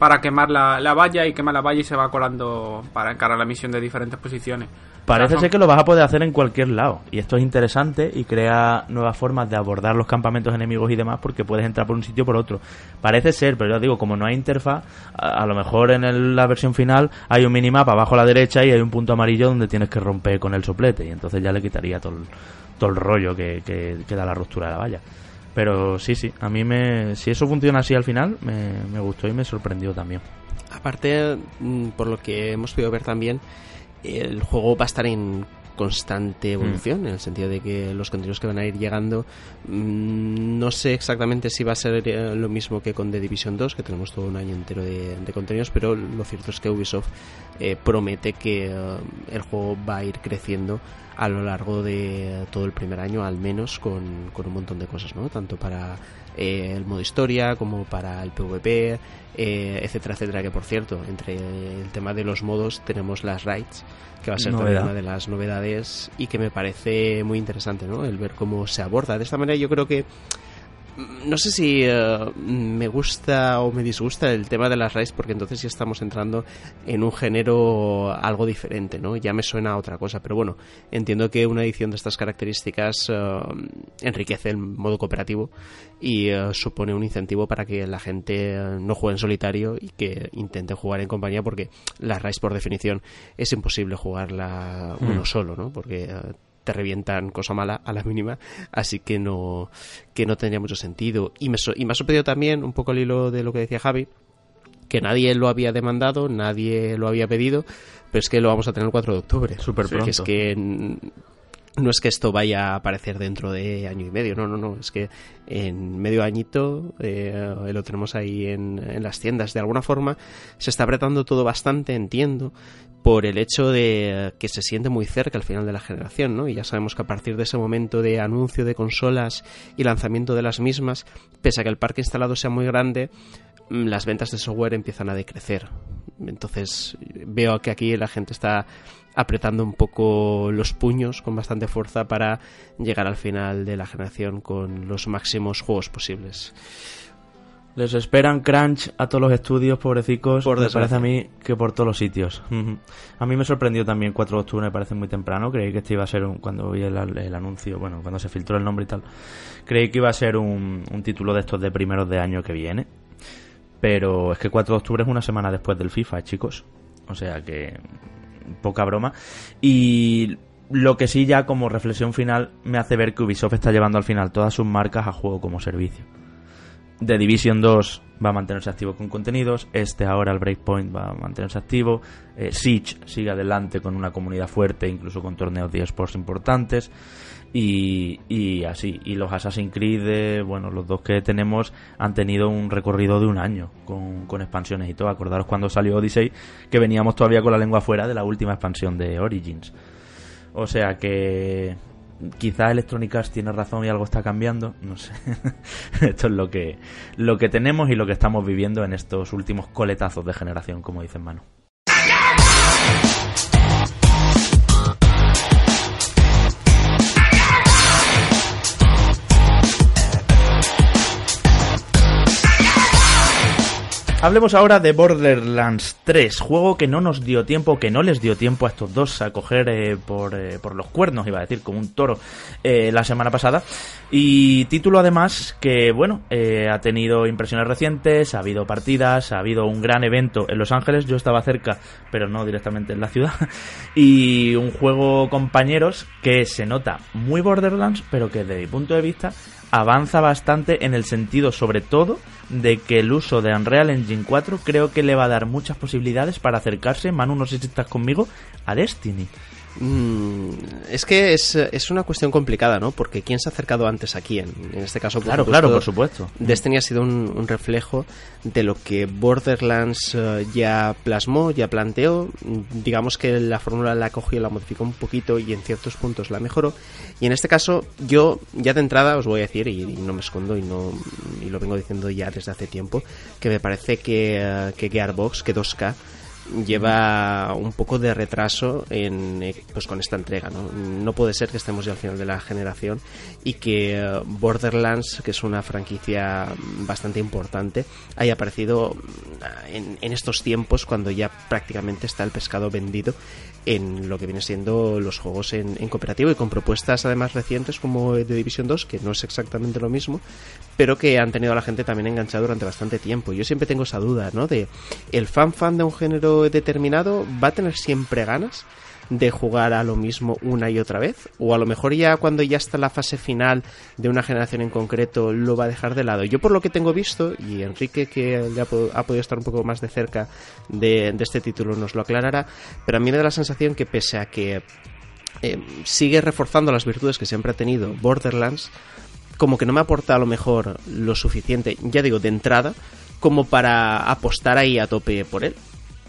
para quemar la, la, valla y quema la valla y se va colando para encarar la misión de diferentes posiciones.
Parece ser que lo vas a poder hacer en cualquier lado. Y esto es interesante y crea nuevas formas de abordar los campamentos enemigos y demás porque puedes entrar por un sitio o por otro. Parece ser, pero ya digo, como no hay interfaz, a, a lo mejor en el, la versión final hay un minimapa abajo a la derecha y hay un punto amarillo donde tienes que romper con el soplete. Y entonces ya le quitaría todo el, todo el rollo que, que, que da la ruptura de la valla. Pero sí, sí, a mí me, si eso funciona así al final, me, me gustó y me sorprendió también.
Aparte, mm, por lo que hemos podido ver también, el juego va a estar en constante evolución, mm. en el sentido de que los contenidos que van a ir llegando, mmm, no sé exactamente si va a ser eh, lo mismo que con The Division 2, que tenemos todo un año entero de, de contenidos, pero lo cierto es que Ubisoft eh, promete que uh, el juego va a ir creciendo a lo largo de todo el primer año, al menos con, con un montón de cosas, ¿no? Tanto para eh, el modo historia como para el PvP, eh, etcétera, etcétera. Que por cierto, entre el tema de los modos tenemos las raids, que va a ser Novedad. también una de las novedades y que me parece muy interesante, ¿no? El ver cómo se aborda. De esta manera yo creo que no sé si uh, me gusta o me disgusta el tema de las raids porque entonces ya estamos entrando en un género algo diferente, ¿no? Ya me suena a otra cosa, pero bueno, entiendo que una edición de estas características uh, enriquece el modo cooperativo y uh, supone un incentivo para que la gente no juegue en solitario y que intente jugar en compañía porque las raids por definición es imposible jugarla uno mm. solo, ¿no? Porque te revientan cosa mala a la mínima, así que no, que no tendría mucho sentido. Y me, y me ha sorprendido también, un poco el hilo de lo que decía Javi, que nadie lo había demandado, nadie lo había pedido, pero es que lo vamos a tener el 4 de octubre.
Súper pronto.
Que es que no es que esto vaya a aparecer dentro de año y medio, no, no, no, es que en medio añito eh, lo tenemos ahí en, en, las tiendas. De alguna forma se está apretando todo bastante, entiendo, por el hecho de que se siente muy cerca al final de la generación, ¿no? Y ya sabemos que a partir de ese momento de anuncio de consolas y lanzamiento de las mismas, pese a que el parque instalado sea muy grande, mm, las ventas de software empiezan a decrecer. Entonces veo que aquí la gente está apretando un poco los puños con bastante fuerza para llegar al final de la generación con los máximos juegos posibles.
Les esperan crunch a todos los estudios, pobrecicos. Por me parece a mí que por todos los sitios. a mí me sorprendió también 4 de octubre, me parece muy temprano. Creí que este iba a ser un, cuando vi el, el, anuncio, bueno, cuando se filtró el nombre y tal. Creí que iba a ser un, un título de estos de primeros de año que viene. Pero es que 4 de octubre es una semana después del FIFA, chicos. O sea que poca broma. Y lo que sí ya como reflexión final me hace ver que Ubisoft está llevando al final todas sus marcas a juego como servicio. The Division 2 va a mantenerse activo con contenidos, este ahora el Breakpoint va a mantenerse activo, eh, Siege sigue adelante con una comunidad fuerte, incluso con torneos de esports importantes, y, así. Y los Assassin's Creed, eh, bueno, los dos que tenemos han tenido un recorrido de un año con, expansiones y todo. Acordaros cuando salió Odyssey, que veníamos todavía con la lengua fuera de la última expansión de Origins. O sea que quizá Electronic Arts tiene razón y algo está cambiando, no sé. Esto es lo que, lo que tenemos y lo que estamos viviendo en estos últimos coletazos de generación, como dice Manu. Hablemos ahora de Borderlands 3, juego que no nos dio tiempo, que no les dio tiempo a estos dos a coger eh, por, eh, por, los cuernos, iba a decir, como un toro, eh, la semana pasada. Y título además que, bueno, ha tenido impresiones recientes, ha habido partidas, ha habido un gran evento en Los Ángeles, yo estaba cerca, pero no directamente en la ciudad. Y un juego compañeros que se nota muy Borderlands, pero que desde mi punto de vista avanza bastante en el sentido, sobre todo, de que el uso de Unreal Engine 4 creo que le va a dar muchas posibilidades para acercarse, Manu, no sé si estás conmigo, a Destiny.
Mm, es que es, es, una cuestión complicada, ¿no? Porque ¿quién se ha acercado antes a quién? En este caso,
por claro, claro, por supuesto.
Destiny ha sido un, reflejo de lo que Borderlands eh, ya plasmó, ya planteó. Digamos que la fórmula la cogió, la modificó un poquito y en ciertos puntos la mejoró. Y en este caso, yo ya de entrada os voy a decir, y, no me escondo y, no, y lo vengo diciendo ya desde hace tiempo, que me parece que, uh, que Gearbox, que 2K, lleva un poco de retraso en, eh, pues con esta entrega. ¿no? no puede ser que estemos ya al final de la generación y que eh, Borderlands, que es una franquicia bastante importante, haya aparecido mm, en, en estos tiempos cuando ya prácticamente está el pescado vendido en lo que viene siendo los juegos en, cooperativo y con propuestas además recientes como The Division 2, que no es exactamente lo mismo, pero que han tenido a la gente también enganchada durante bastante tiempo. Yo siempre tengo esa duda, ¿no? De el fan fan de un género determinado va a tener siempre ganas de jugar a lo mismo una y otra vez o a lo mejor ya cuando ya está la fase final de una generación en concreto lo va a dejar de lado yo por lo que tengo visto y Enrique que ya ha podido estar un poco más de cerca de, este título nos lo aclarará pero a mí me da la sensación que pese a que eh, sigue reforzando las virtudes que siempre ha tenido Borderlands como que no me aporta a lo mejor lo suficiente ya digo de entrada como para apostar ahí a tope por él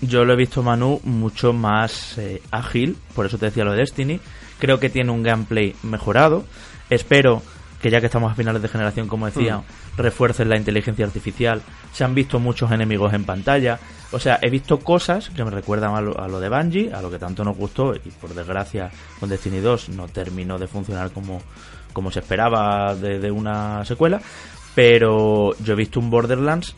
yo lo he visto Manu mucho más eh, ágil, por eso te decía lo de Destiny. Creo que tiene un gameplay mejorado. Espero que ya que estamos a finales de generación, como decía, hmm. refuercen la inteligencia artificial. Se han visto muchos enemigos en pantalla. O sea, he visto cosas que me recuerdan a lo, de Bungie, a lo que tanto nos gustó y por desgracia con Destiny 2 no terminó de funcionar como, como se esperaba de, de una secuela. Pero yo he visto un Borderlands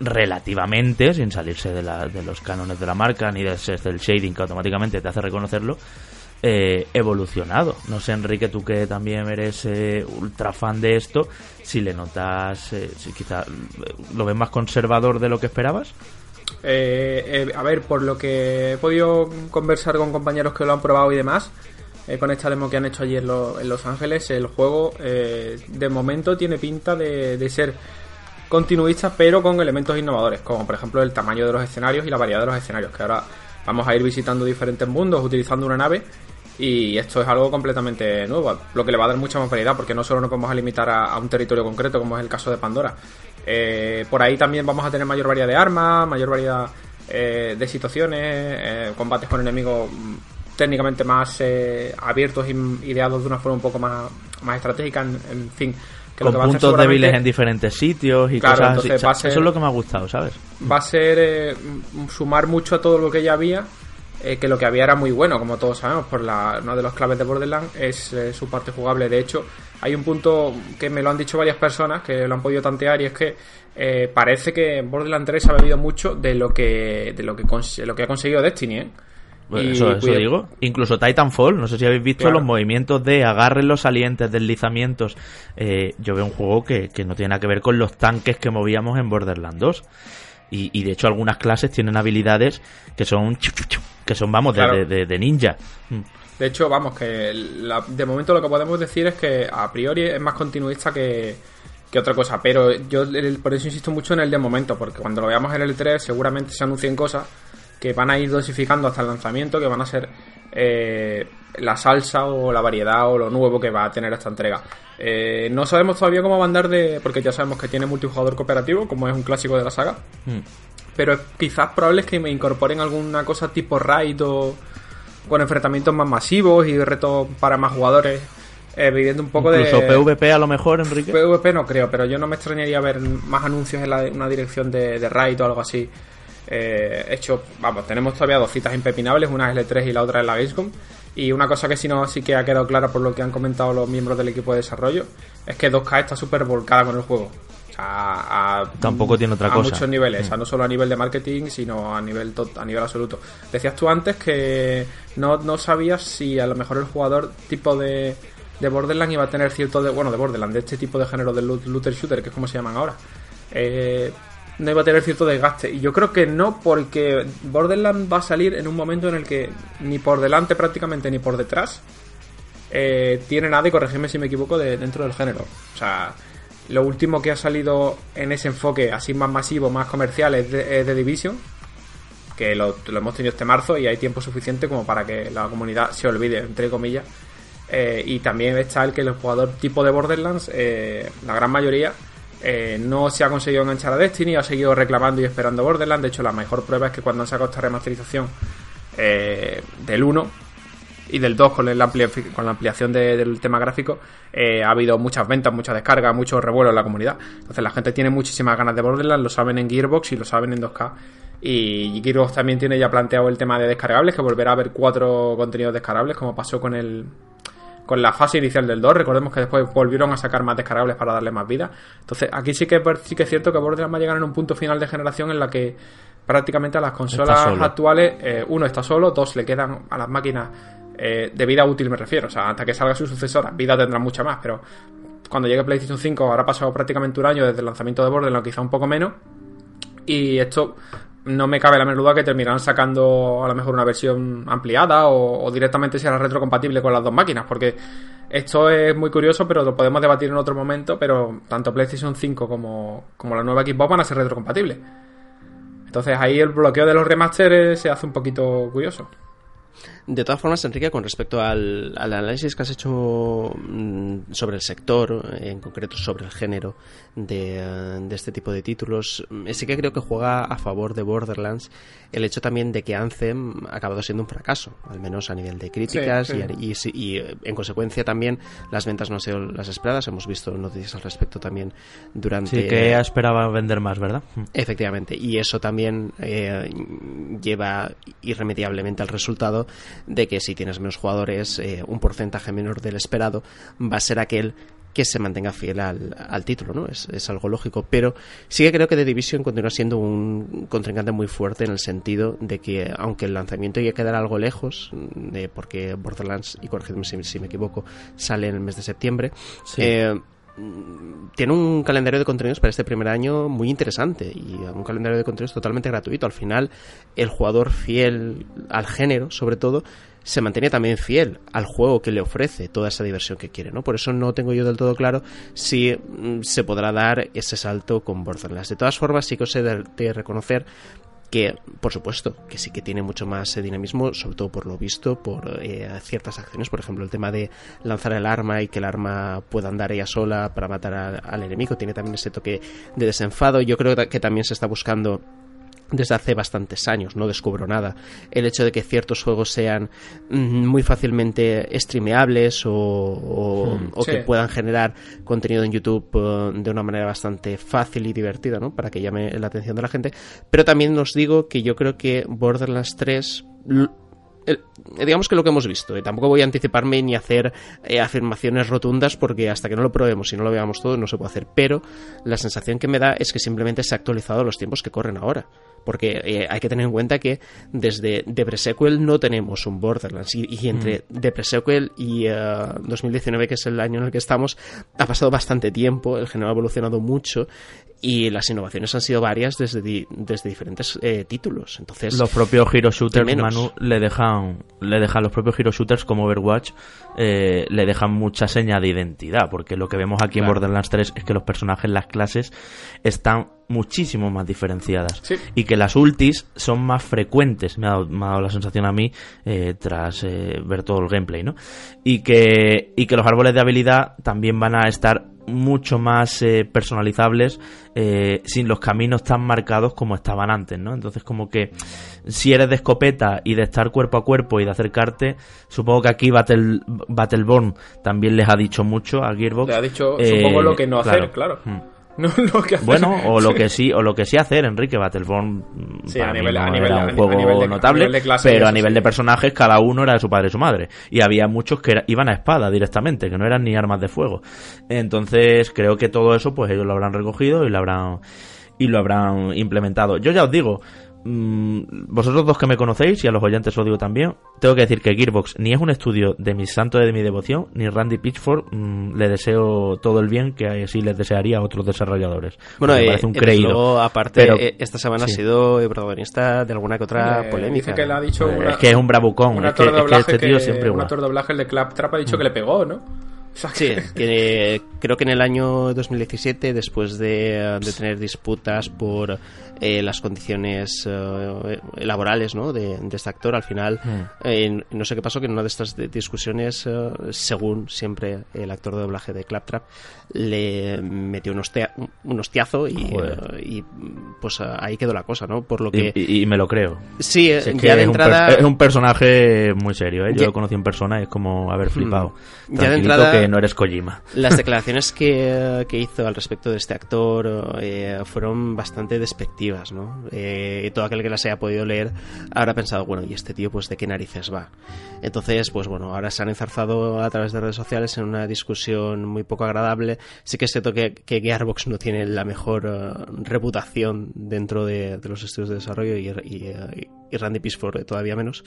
relativamente, sin salirse de, de los cánones de la marca ni del shading que automáticamente te hace reconocerlo, eh, evolucionado. No sé, Enrique, tú que también eres eh, ultra fan de esto, si le notas, eh, si quizá lo ves más conservador de lo que esperabas.
a ver, por lo que he podido conversar con compañeros que lo han probado y demás, con esta demo que han hecho ayer en, Los Ángeles, el juego de momento tiene pinta de, de ser continuista, pero con elementos innovadores, como por ejemplo el tamaño de los escenarios y la variedad de los escenarios, que ahora vamos a ir visitando diferentes mundos utilizando una nave y esto es algo completamente nuevo, lo que le va a dar mucha más variedad, porque no solo nos vamos a limitar a, un territorio concreto, como es el caso de Pandora. Eh, por ahí también vamos a tener mayor variedad de armas, mayor variedad eh, de situaciones, eh, combates con enemigos mm, técnicamente más abiertos y ideados de una forma un poco más, más estratégica, en fin
con puntos débiles en diferentes sitios y cosas así. eso es lo que me ha gustado, ¿sabes?
Va a ser eh, sumar mucho a todo lo que ya había, eh, que lo que había era muy bueno, como todos sabemos, por la, una de los claves de Borderlands es eh, su parte jugable. De hecho, hay un punto que me lo han dicho varias personas que lo han podido tantear y es que parece que Borderlands 3 ha bebido mucho de lo que de lo que, lo que ha conseguido Destiny, ¿eh?
eso, digo. Incluso Titanfall, no sé si habéis visto los movimientos de agarren los salientes, deslizamientos. Eh, yo veo un juego que, no tiene nada que ver con los tanques que movíamos en Borderlands 2. Y, de hecho algunas clases tienen habilidades que son que son vamos de, ninja mm.
de hecho vamos que de momento lo que podemos decir es que a priori es más continuista que, que otra cosa pero yo por eso insisto mucho en el de momento porque cuando lo veamos en el 3 seguramente se anuncien cosas que van a ir dosificando hasta el lanzamiento, que van a ser eh, la salsa o la variedad o lo nuevo que va a tener esta entrega. Eh, no sabemos todavía cómo va a andar de. porque ya sabemos que tiene multijugador cooperativo, como es un clásico de la saga. Hmm. Pero quizás probable es que me incorporen alguna cosa tipo raid o con enfrentamientos más masivos y retos para más jugadores. Eh, viviendo un poco
Incluso de. PvP a lo mejor, Enrique.
PvP no creo, pero yo no me extrañaría ver más anuncios en, una dirección de, de raid o algo así. Eh, hecho, vamos, tenemos todavía dos citas impepinables, una es L3 y la otra es la Gamescom. Y una cosa que sí, no, sí que ha quedado clara por lo que han comentado los miembros del equipo de desarrollo es que 2K está súper volcada con el juego. sea, a,
Tampoco tiene otra
a
cosa.
muchos niveles, o sea,
Mm.
no solo a nivel de marketing, sino a nivel tot- a nivel absoluto. Decías tú antes que no, no sabías si a lo mejor el jugador tipo de, de Borderlands iba a tener cierto de, bueno, de Borderlands, de este tipo de género de loot- looter shooter, que es como se llaman ahora. Eh, no iba a tener cierto desgaste. Y yo creo que no, porque Borderlands va a salir en un momento en el que ni por delante prácticamente ni por detrás eh, tiene nada, y corregirme si me equivoco, de, dentro del género. O sea, lo último que ha salido en ese enfoque así más masivo, más comercial, es de, es The Division. Que lo, hemos tenido este marzo y hay tiempo suficiente como para que la comunidad se olvide, entre comillas. Eh, y también está el que el jugador tipo de Borderlands, eh, la gran mayoría, eh, no se ha conseguido enganchar a Destiny, ha seguido reclamando y esperando Borderlands. De hecho, la mejor prueba es que cuando han sacado esta remasterización eh, del 1 y del 2 con, la ampliación de- del tema gráfico, eh, ha habido muchas ventas, mucha descarga, mucho revuelo en la comunidad. Entonces la gente tiene muchísimas ganas de Borderlands, lo saben en Gearbox y lo saben en 2K. Y Gearbox también tiene ya planteado el tema de descargables, que volverá a haber cuatro contenidos descargables, como pasó con el con la fase inicial del 2. Recordemos que después volvieron a sacar más descargables para darle más vida. Entonces, aquí sí que, sí que es cierto que Borderlands va a llegar en un punto final de generación en la que prácticamente a las consolas actuales, eh, uno está solo, dos le quedan a las máquinas eh, de vida útil, me refiero. O sea, hasta que salga su sucesora, vida tendrá mucha más, pero cuando llegue PlayStation 5 habrá pasado prácticamente un año desde el lanzamiento de Borderlands, quizá un poco menos. Y esto no me cabe la menor duda que terminarán sacando a lo mejor una versión ampliada o, directamente será retrocompatible con las dos máquinas, porque esto es muy curioso, pero lo podemos debatir en otro momento, pero tanto PlayStation 5 como, como la nueva Xbox van a ser retrocompatibles. Entonces ahí el bloqueo de los remasters se hace un poquito curioso.
De todas formas, Enrique, con respecto al, al análisis que has hecho mm, sobre el sector, en concreto sobre el género de, eh, de este tipo de títulos, mm, sí que creo que juega a favor de Borderlands el hecho también de que Anthem ha acabado siendo un fracaso, al menos a nivel de críticas
Sí, sí.
Y, y eh, en consecuencia también las ventas no han sido las esperadas. Hemos visto noticias al respecto también durante
Sí, que ella esperaba vender más, ¿verdad? Mm.
Efectivamente, y eso también eh, lleva irremediablemente al resultado de que si tienes menos jugadores, eh, un porcentaje menor del esperado va a ser aquel que se mantenga fiel al, al título, ¿no? Es, es algo lógico, pero sí que creo que The Division continúa siendo un contrincante muy fuerte en el sentido de que, aunque el lanzamiento ya quedará algo lejos, de, porque Borderlands, y corregidme si, si me equivoco, sale en el mes de septiembre,
Sí.
eh, tiene un calendario de contenidos para este primer año muy interesante y un calendario de contenidos totalmente gratuito. Al final, el jugador fiel al género, sobre todo, se mantiene también fiel al juego que le ofrece toda esa diversión que quiere, ¿no? Por eso no tengo yo del todo claro si mm, se podrá dar ese salto con Borderlands. De todas formas, sí que os he de reconocer que, por supuesto, que sí que tiene mucho más eh, dinamismo, sobre todo por lo visto, por eh, ciertas acciones, por ejemplo, el tema de lanzar el arma y que el arma pueda andar ella sola para matar al enemigo, tiene también ese toque de desenfado. Yo creo que también se está buscando desde hace bastantes años, no descubro nada. El hecho de que ciertos juegos sean mm, muy fácilmente streameables o, o-
Hmm,
o que puedan generar contenido en YouTube eh, de una manera bastante fácil y divertida, ¿no? Para que llame la atención de la gente. Pero también os digo que yo creo que Borderlands 3 l- el- digamos que lo que hemos visto, y tampoco voy a anticiparme ni hacer eh, afirmaciones rotundas porque hasta que no lo probemos y no lo veamos todo no se puede hacer, pero la sensación que me da es que simplemente se ha actualizado a los tiempos que corren ahora. Porque eh, hay que tener en cuenta que desde The Pre-Sequel no tenemos un Borderlands. Y, y entre The Pre-Sequel y eh, 2019, que es el año en el que estamos, ha pasado bastante tiempo, el género ha evolucionado mucho y las innovaciones han sido varias desde, di- desde diferentes eh, títulos. Entonces,
los propios hero shooters. Manu le dejan le dejan los propios hero shooters como Overwatch eh, le dejan mucha seña de identidad porque lo que vemos aquí
Claro.
en Borderlands 3 es que los personajes las clases están muchísimo más diferenciadas
Sí.
y que las ultis son más frecuentes me ha dado, me ha dado la sensación a mí eh, tras eh, ver todo el gameplay no y que y que los árboles de habilidad también van a estar mucho más eh, personalizables eh, sin los caminos tan marcados como estaban antes, ¿no? Entonces como que si eres de escopeta y de estar cuerpo a cuerpo y de acercarte, supongo que aquí Battle, Battleborn también les ha dicho mucho a Gearbox.
Le ha dicho,
Eh,
supongo, lo que no hacer, claro.
Mm.
No lo que hacer.
Bueno, o lo que sí, o lo que sí hacer, Enrique Battleborn
Sí,
para
a
mí
nivel-
no
a nivel-
era un juego
a nivel de-
notable,
nivel de clase y
pero a nivel
sí.
de personajes cada uno era de su padre y su madre. Y había muchos que era- iban a espada directamente, que no eran ni armas de fuego. Entonces, creo que todo eso pues ellos lo habrán recogido y lo habrán y lo habrán implementado. Yo ya os digo, vosotros dos que me conocéis y a los oyentes os digo también, tengo que decir que Gearbox ni es un estudio de mi santo de mi devoción, ni Randy Pitchford mm, le deseo todo el bien que así les desearía a otros desarrolladores.
Bueno,
me
eh,
parece un
desde
creído.
luego, aparte,
Pero-
eh, esta semana
sí.
ha sido eh, protagonista de alguna que otra
Eh,
polémica.
Que le ha dicho
Pues
una-
es que es un bravucón,
un
es que,
actor de
es que
doblaje
este tío
que-
siempre
un actor de doblaje, el de Claptrap, ha dicho que le pegó, ¿no?
Sí,
que-
creo que en el año 2017, después de, de tener disputas por eh, las condiciones eh, laborales ¿no? de, de este actor, al final, eh, no sé qué pasó, que en una de estas de- discusiones, eh, según siempre el actor de doblaje de Claptrap, le metió un, hostia- un hostiazo y, eh, pues ahí quedó la cosa, ¿no? Por lo que...
Y, me lo creo.
sí,
Si es que
ya de
es, un per-
entrada...
es un personaje muy serio, ¿eh? Yo
Ya-
lo conocí en persona y es como haber flipado.
Ya de
Tranquilito
entrada-
que no eres Kojima.
Las declaraciones que, que hizo al respecto de este actor eh, fueron bastante despectivas, ¿no? Eh, y todo aquel que las haya podido leer habrá pensado, bueno, ¿y este tío pues de qué narices va? Entonces, pues bueno, ahora se han enzarzado a través de redes sociales en una discusión muy poco agradable. Sí que es cierto que, que Gearbox no tiene la mejor eh, reputación dentro de, de los estudios de desarrollo y, y, eh, y Randy Pitchford todavía menos.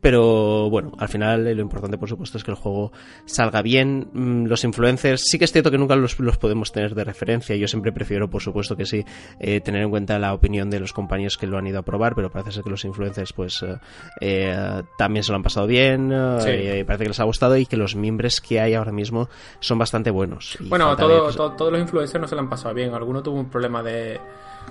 Pero bueno, al final eh, lo importante por supuesto es que el juego salga bien. Mm, Los influencers, sí que es cierto que nunca los, los podemos tener de referencia. Yo siempre prefiero, por supuesto que sí, eh, tener en cuenta la opinión de los compañeros que lo han ido a probar, pero parece ser que los influencers pues eh, eh, también se lo han pasado bien, eh,
Sí.
eh, parece que les ha gustado y que los miembros que hay ahora mismo son bastante buenos. Y
Bueno, todo-
ver, pues,
to- todos los influencers no se le han pasado bien. Alguno tuvo un problema de,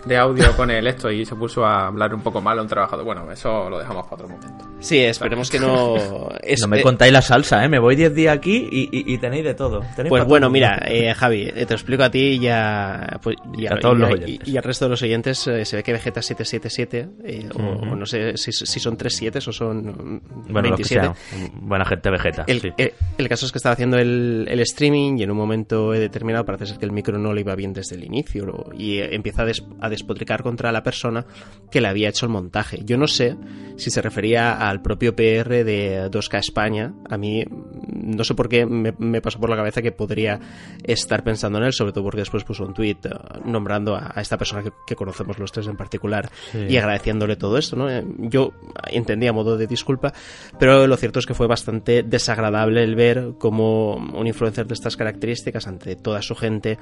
de audio con el esto y se puso a hablar un poco mal a un trabajador. Bueno, eso lo dejamos para otro momento.
Sí, esperemos que no... es-
no me
eh,
contáis la salsa, ¿eh? Me voy 10 días aquí y, y- y tenéis de todo. Tenéis
Pues bueno,
todo.
mira, eh, Javi, eh, te lo explico a ti y a, pues, y
A todos los
y
oyentes.
y al resto de los oyentes. eh, se ve que Vegeta 777, eh, o-
Ujú.
o, no sé si, si son 3 7 o son
Bueno, lo que
27.
sea. Buena gente vegeta.
El,
sí.
el- el caso es que estaba haciendo el, el streaming y en un momento determinado parece ser que el micro no le iba bien desde el inicio lo- y eh, empieza a, des- a despotricar contra la persona que le había hecho el montaje. Yo no sé si se refería al propio PR de 2K España. A mí mm, no sé por qué me, me pasó por la cabeza que podría estar pensando en él, sobre todo porque después puso un tweet nombrando a, a esta persona que, que conocemos los tres en particular
Sí.
y agradeciéndole todo esto. ¿no? Eh, Yo entendía a modo de disculpa, pero lo cierto es que fue bastante desagradable el ver cómo un influencer de estas características ante toda su gente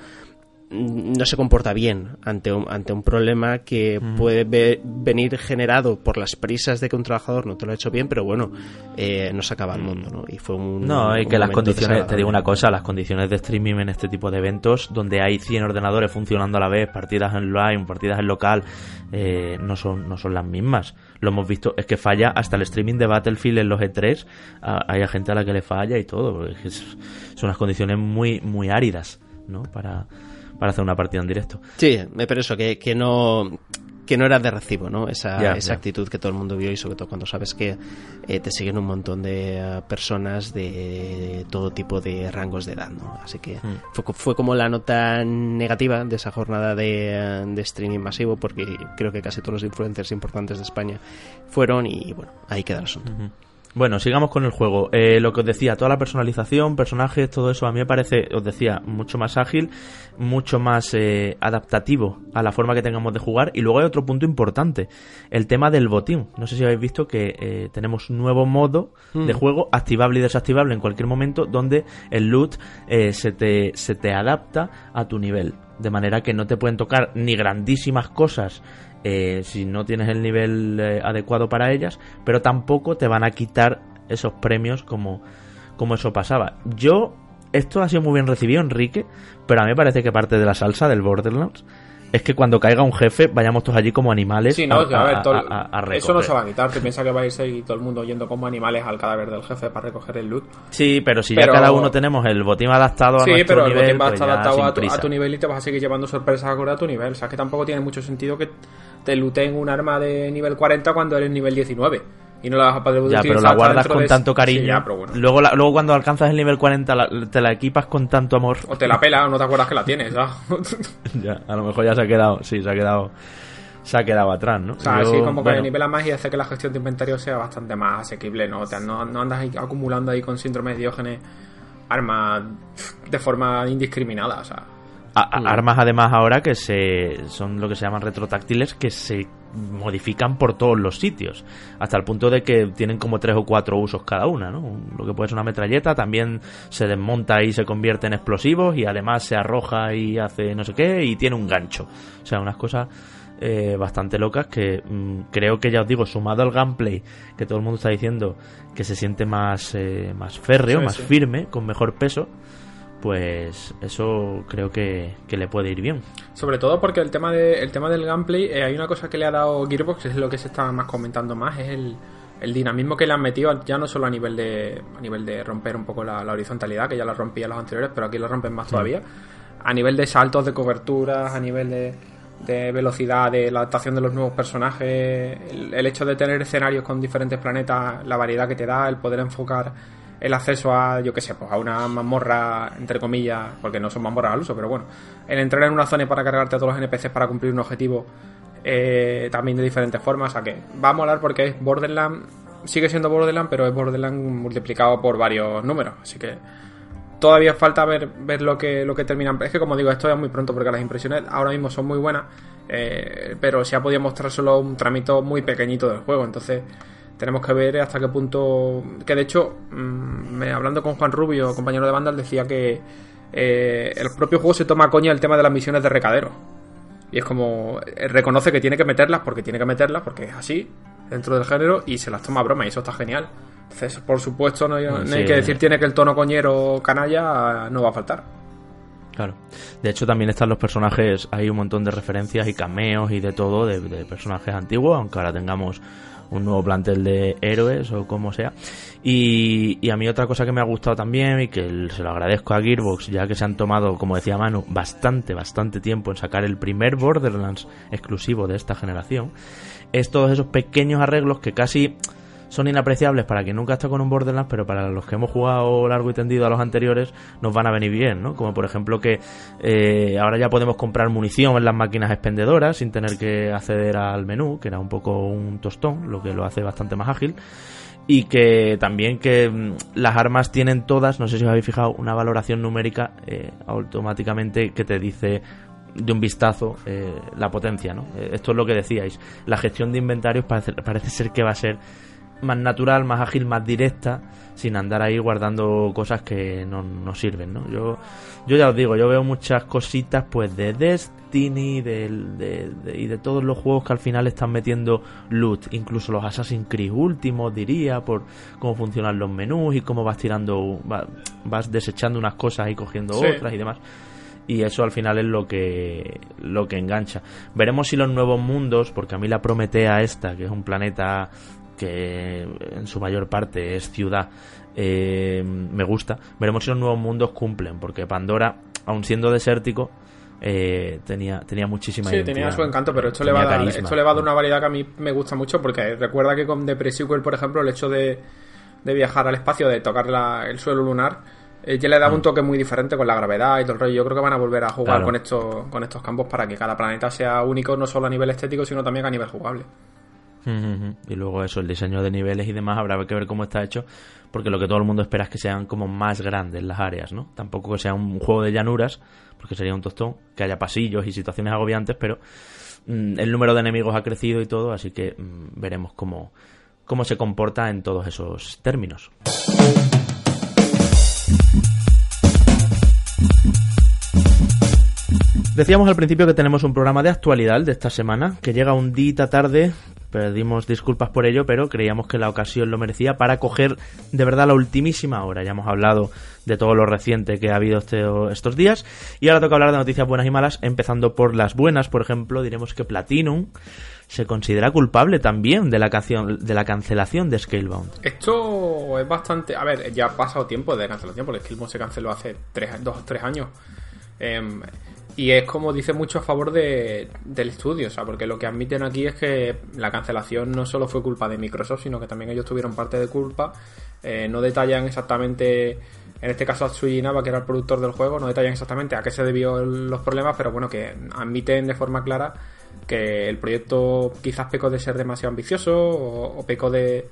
no se comporta bien ante un, ante un problema que puede ve- venir generado por las prisas de que un trabajador no te lo ha hecho bien, pero bueno, eh, no se acaba el mundo, ¿no? Y fue un.
No,
un
que las condiciones, te digo una cosa, las condiciones de streaming en este tipo de eventos, donde hay 100 ordenadores funcionando a la vez, partidas en online, partidas en local, eh, no son no son las mismas. Lo hemos visto, es que falla hasta el streaming de Battlefield en los E3, a- hay gente a la que le falla y todo, porque es que es- son unas condiciones muy muy áridas, ¿no? Para, para hacer una partida en directo.
Sí, eh, pero eso, que, que no que no era de recibo, ¿no? Esa, esa actitud que todo el mundo vio y sobre todo cuando sabes que eh, te siguen un montón de eh, personas de todo tipo de rangos de edad, ¿no? Así que
Mm.
fue, fue como la nota negativa de esa jornada de, de streaming masivo porque creo que casi todos los influencers importantes de España fueron y bueno, ahí queda el asunto.
Bueno, sigamos con el juego. Eh, lo que os decía, toda la personalización, personajes, todo eso a mí me parece, os decía, mucho más ágil, mucho más eh, adaptativo a la forma que tengamos de jugar. Y luego hay otro punto importante, el tema del botín. No sé si habéis visto que eh, tenemos un nuevo modo de juego, activable y desactivable en cualquier momento, donde el loot eh, se, te, se te adapta a tu nivel. De manera que no te pueden tocar ni grandísimas cosas eh, si no tienes el nivel eh, adecuado para ellas, pero tampoco te van a quitar esos premios como, como eso pasaba. Yo, esto ha sido muy bien recibido, Enrique, pero a mí me parece que parte de la salsa del Borderlands es que cuando caiga un jefe vayamos todos allí como animales
Sí, no,
a,
a, ver,
a-
todo-
a- a
eso no se va a quitar. Tú piensas que vais a ir todo el mundo yendo como animales al cadáver del jefe para recoger el loot.
Sí, pero si
Pero-
ya cada uno tenemos el botín adaptado a
Sí,
nuestro
pero el
nivel,
botín va a
pues
estar adaptado a tu, a tu nivel y te vas a seguir llevando sorpresas acorde a tu nivel. O sea, que tampoco tiene mucho sentido que te looten un arma de nivel 40 cuando eres nivel 19. y no la vas a poder
ya,
utilizar.
pero la guardas con
de-
tanto cariño.
Sí, ya, pero bueno.
luego, la- luego cuando alcanzas el nivel 40 la- te la equipas con tanto amor.
O te la pela o no te acuerdas que la tienes, ¿ya?
ya, a lo mejor ya se ha quedado, sí, se ha quedado, se ha quedado atrás, ¿no?
O sea,
Yo,
así como que
bueno,
nivela más y hace que la gestión de inventario sea bastante más asequible, ¿no? O sea, no, no andas ahí acumulando ahí con síndrome de Diógenes armas de forma indiscriminada, o sea.
A- a- armas además ahora que se son lo que se llaman retrotáctiles que se modifican por todos los sitios hasta el punto de que tienen como tres o cuatro usos cada una ¿no? lo que puede ser una metralleta también se desmonta y se convierte en explosivos y además se arroja y hace no sé qué y tiene un gancho o sea unas cosas eh, bastante locas que mm, creo que ya os digo sumado al gameplay que todo el mundo está diciendo que se siente más eh, más férreo
Sí,
más
sí.
firme con mejor peso pues eso creo que, que le puede ir bien.
Sobre todo porque el tema, de, el tema del gameplay, eh, hay una cosa que le ha dado Gearbox, es lo que se está más comentando más, es el, el dinamismo que le han metido, ya no solo a nivel de, a nivel de romper un poco la, la horizontalidad, que ya la rompía los anteriores, pero aquí lo rompen más todavía, a nivel de saltos de coberturas, a nivel de, de velocidad, de la adaptación de los nuevos personajes, el, el hecho de tener escenarios con diferentes planetas, la variedad que te da, el poder enfocar el acceso a, yo qué sé, pues a una mazmorra, entre comillas, porque no son mazmorras al uso, pero bueno, el entrar en una zona para cargarte a todos los NPCs para cumplir un objetivo eh, también de diferentes formas, o sea que va a molar porque es Borderland, sigue siendo Borderland, pero es Borderland multiplicado por varios números, así que todavía falta ver, ver lo que lo que. Es que como digo, esto es muy pronto porque las impresiones ahora mismo son muy buenas, eh, pero se ha podido mostrar solo un tramito muy pequeñito del juego, entonces tenemos que ver hasta qué punto. Que de hecho, mm, hablando con Juan Rubio, compañero de Vandal, decía que eh, el propio juego se toma a coña el tema de las misiones de recadero. Y es como, eh, reconoce que tiene que meterlas porque tiene que meterlas, porque es así, dentro del género, y se las toma a broma, y eso está genial. Entonces, por supuesto, no hay, no hay
sí,
que
eh.
decir tiene que el tono coñero canalla no va a faltar.
Claro. De hecho, también están los personajes, hay un montón de referencias y cameos y de todo de, de personajes antiguos, aunque ahora tengamos un nuevo plantel de héroes o como sea. Y, y a mí otra cosa que me ha gustado también y que se lo agradezco a Gearbox, ya que se han tomado, como decía Manu, bastante, bastante tiempo en sacar el primer Borderlands exclusivo de esta generación, es todos esos pequeños arreglos que casi son inapreciables para quien nunca está con un Borderlands, pero para los que hemos jugado largo y tendido a los anteriores nos van a venir bien, ¿no? Como por ejemplo que eh, ahora ya podemos comprar munición en las máquinas expendedoras sin tener que acceder al menú, que era un poco un tostón, lo que lo hace bastante más ágil. Y que también que mm, las armas tienen todas, no sé si os habéis fijado, una valoración numérica eh, automáticamente que te dice de un vistazo eh, la potencia, ¿no? Esto es lo que decíais. La gestión de inventarios parece, parece ser que va a ser más natural, más ágil, más directa, sin andar ahí guardando cosas que no, no sirven, ¿no? Yo, yo ya os digo, yo veo muchas cositas pues de Destiny del- de, de- y de todos los juegos que al final están metiendo loot, incluso los Assassin's Creed últimos, diría, por cómo funcionan los menús y cómo vas tirando, va- vas desechando unas cosas y cogiendo
Sí.
otras y demás y eso al final es lo que lo que engancha. Veremos si los nuevos mundos, porque a mí la Prometea esta, que es un planeta que en su mayor parte es ciudad, eh, me gusta. Veremos si los nuevos mundos cumplen, porque Pandora, aun siendo desértico, eh, tenía tenía muchísima
Sí, tenía su encanto, pero esto le, va a dar, esto le va a dar una variedad que a mí me gusta mucho porque recuerda que con The Pre-Sequel, por ejemplo, el hecho de, de viajar al espacio, de tocar la- el suelo lunar, eh, ya le daba un toque muy diferente con la gravedad y todo el rollo. Yo creo que van a volver a jugar
Claro.
con, estos, con estos campos para que cada planeta sea único, no solo a nivel estético, sino también a nivel jugable.
Y luego eso, el diseño de niveles y demás, habrá que ver cómo está hecho, porque lo que todo el mundo espera es que sean como más grandes las áreas, ¿no? Tampoco que sea un juego de llanuras, porque sería un tostón, que haya pasillos y situaciones agobiantes, pero mm, el número de enemigos ha crecido y todo, así que mm, veremos cómo, cómo se comporta en todos esos términos. Decíamos al principio que tenemos un programa de actualidad de esta semana, que llega un día tarde, pedimos disculpas por ello, pero creíamos que la ocasión lo merecía para coger de verdad la ultimísima hora. Ya hemos hablado de todo lo reciente que ha habido este- estos días, y ahora toca hablar de noticias buenas y malas, empezando por las buenas, por ejemplo, diremos que Platinum se considera culpable también de la, canción, de la cancelación de Scalebound.
Esto es bastante. A ver, ya ha pasado tiempo de cancelación, porque Skillmon se canceló hace tres, dos o tres años. Em, Y es como dice mucho a favor de, del estudio, o sea, porque lo que admiten aquí es que la cancelación no solo fue culpa de Microsoft, sino que también ellos tuvieron parte de culpa. Eh, no detallan exactamente, en este caso Atsushi Naba, que era el productor del juego, no detallan exactamente a qué se debió los problemas, pero bueno, que admiten de forma clara que el proyecto quizás pecó de ser demasiado ambicioso o, o pecó de,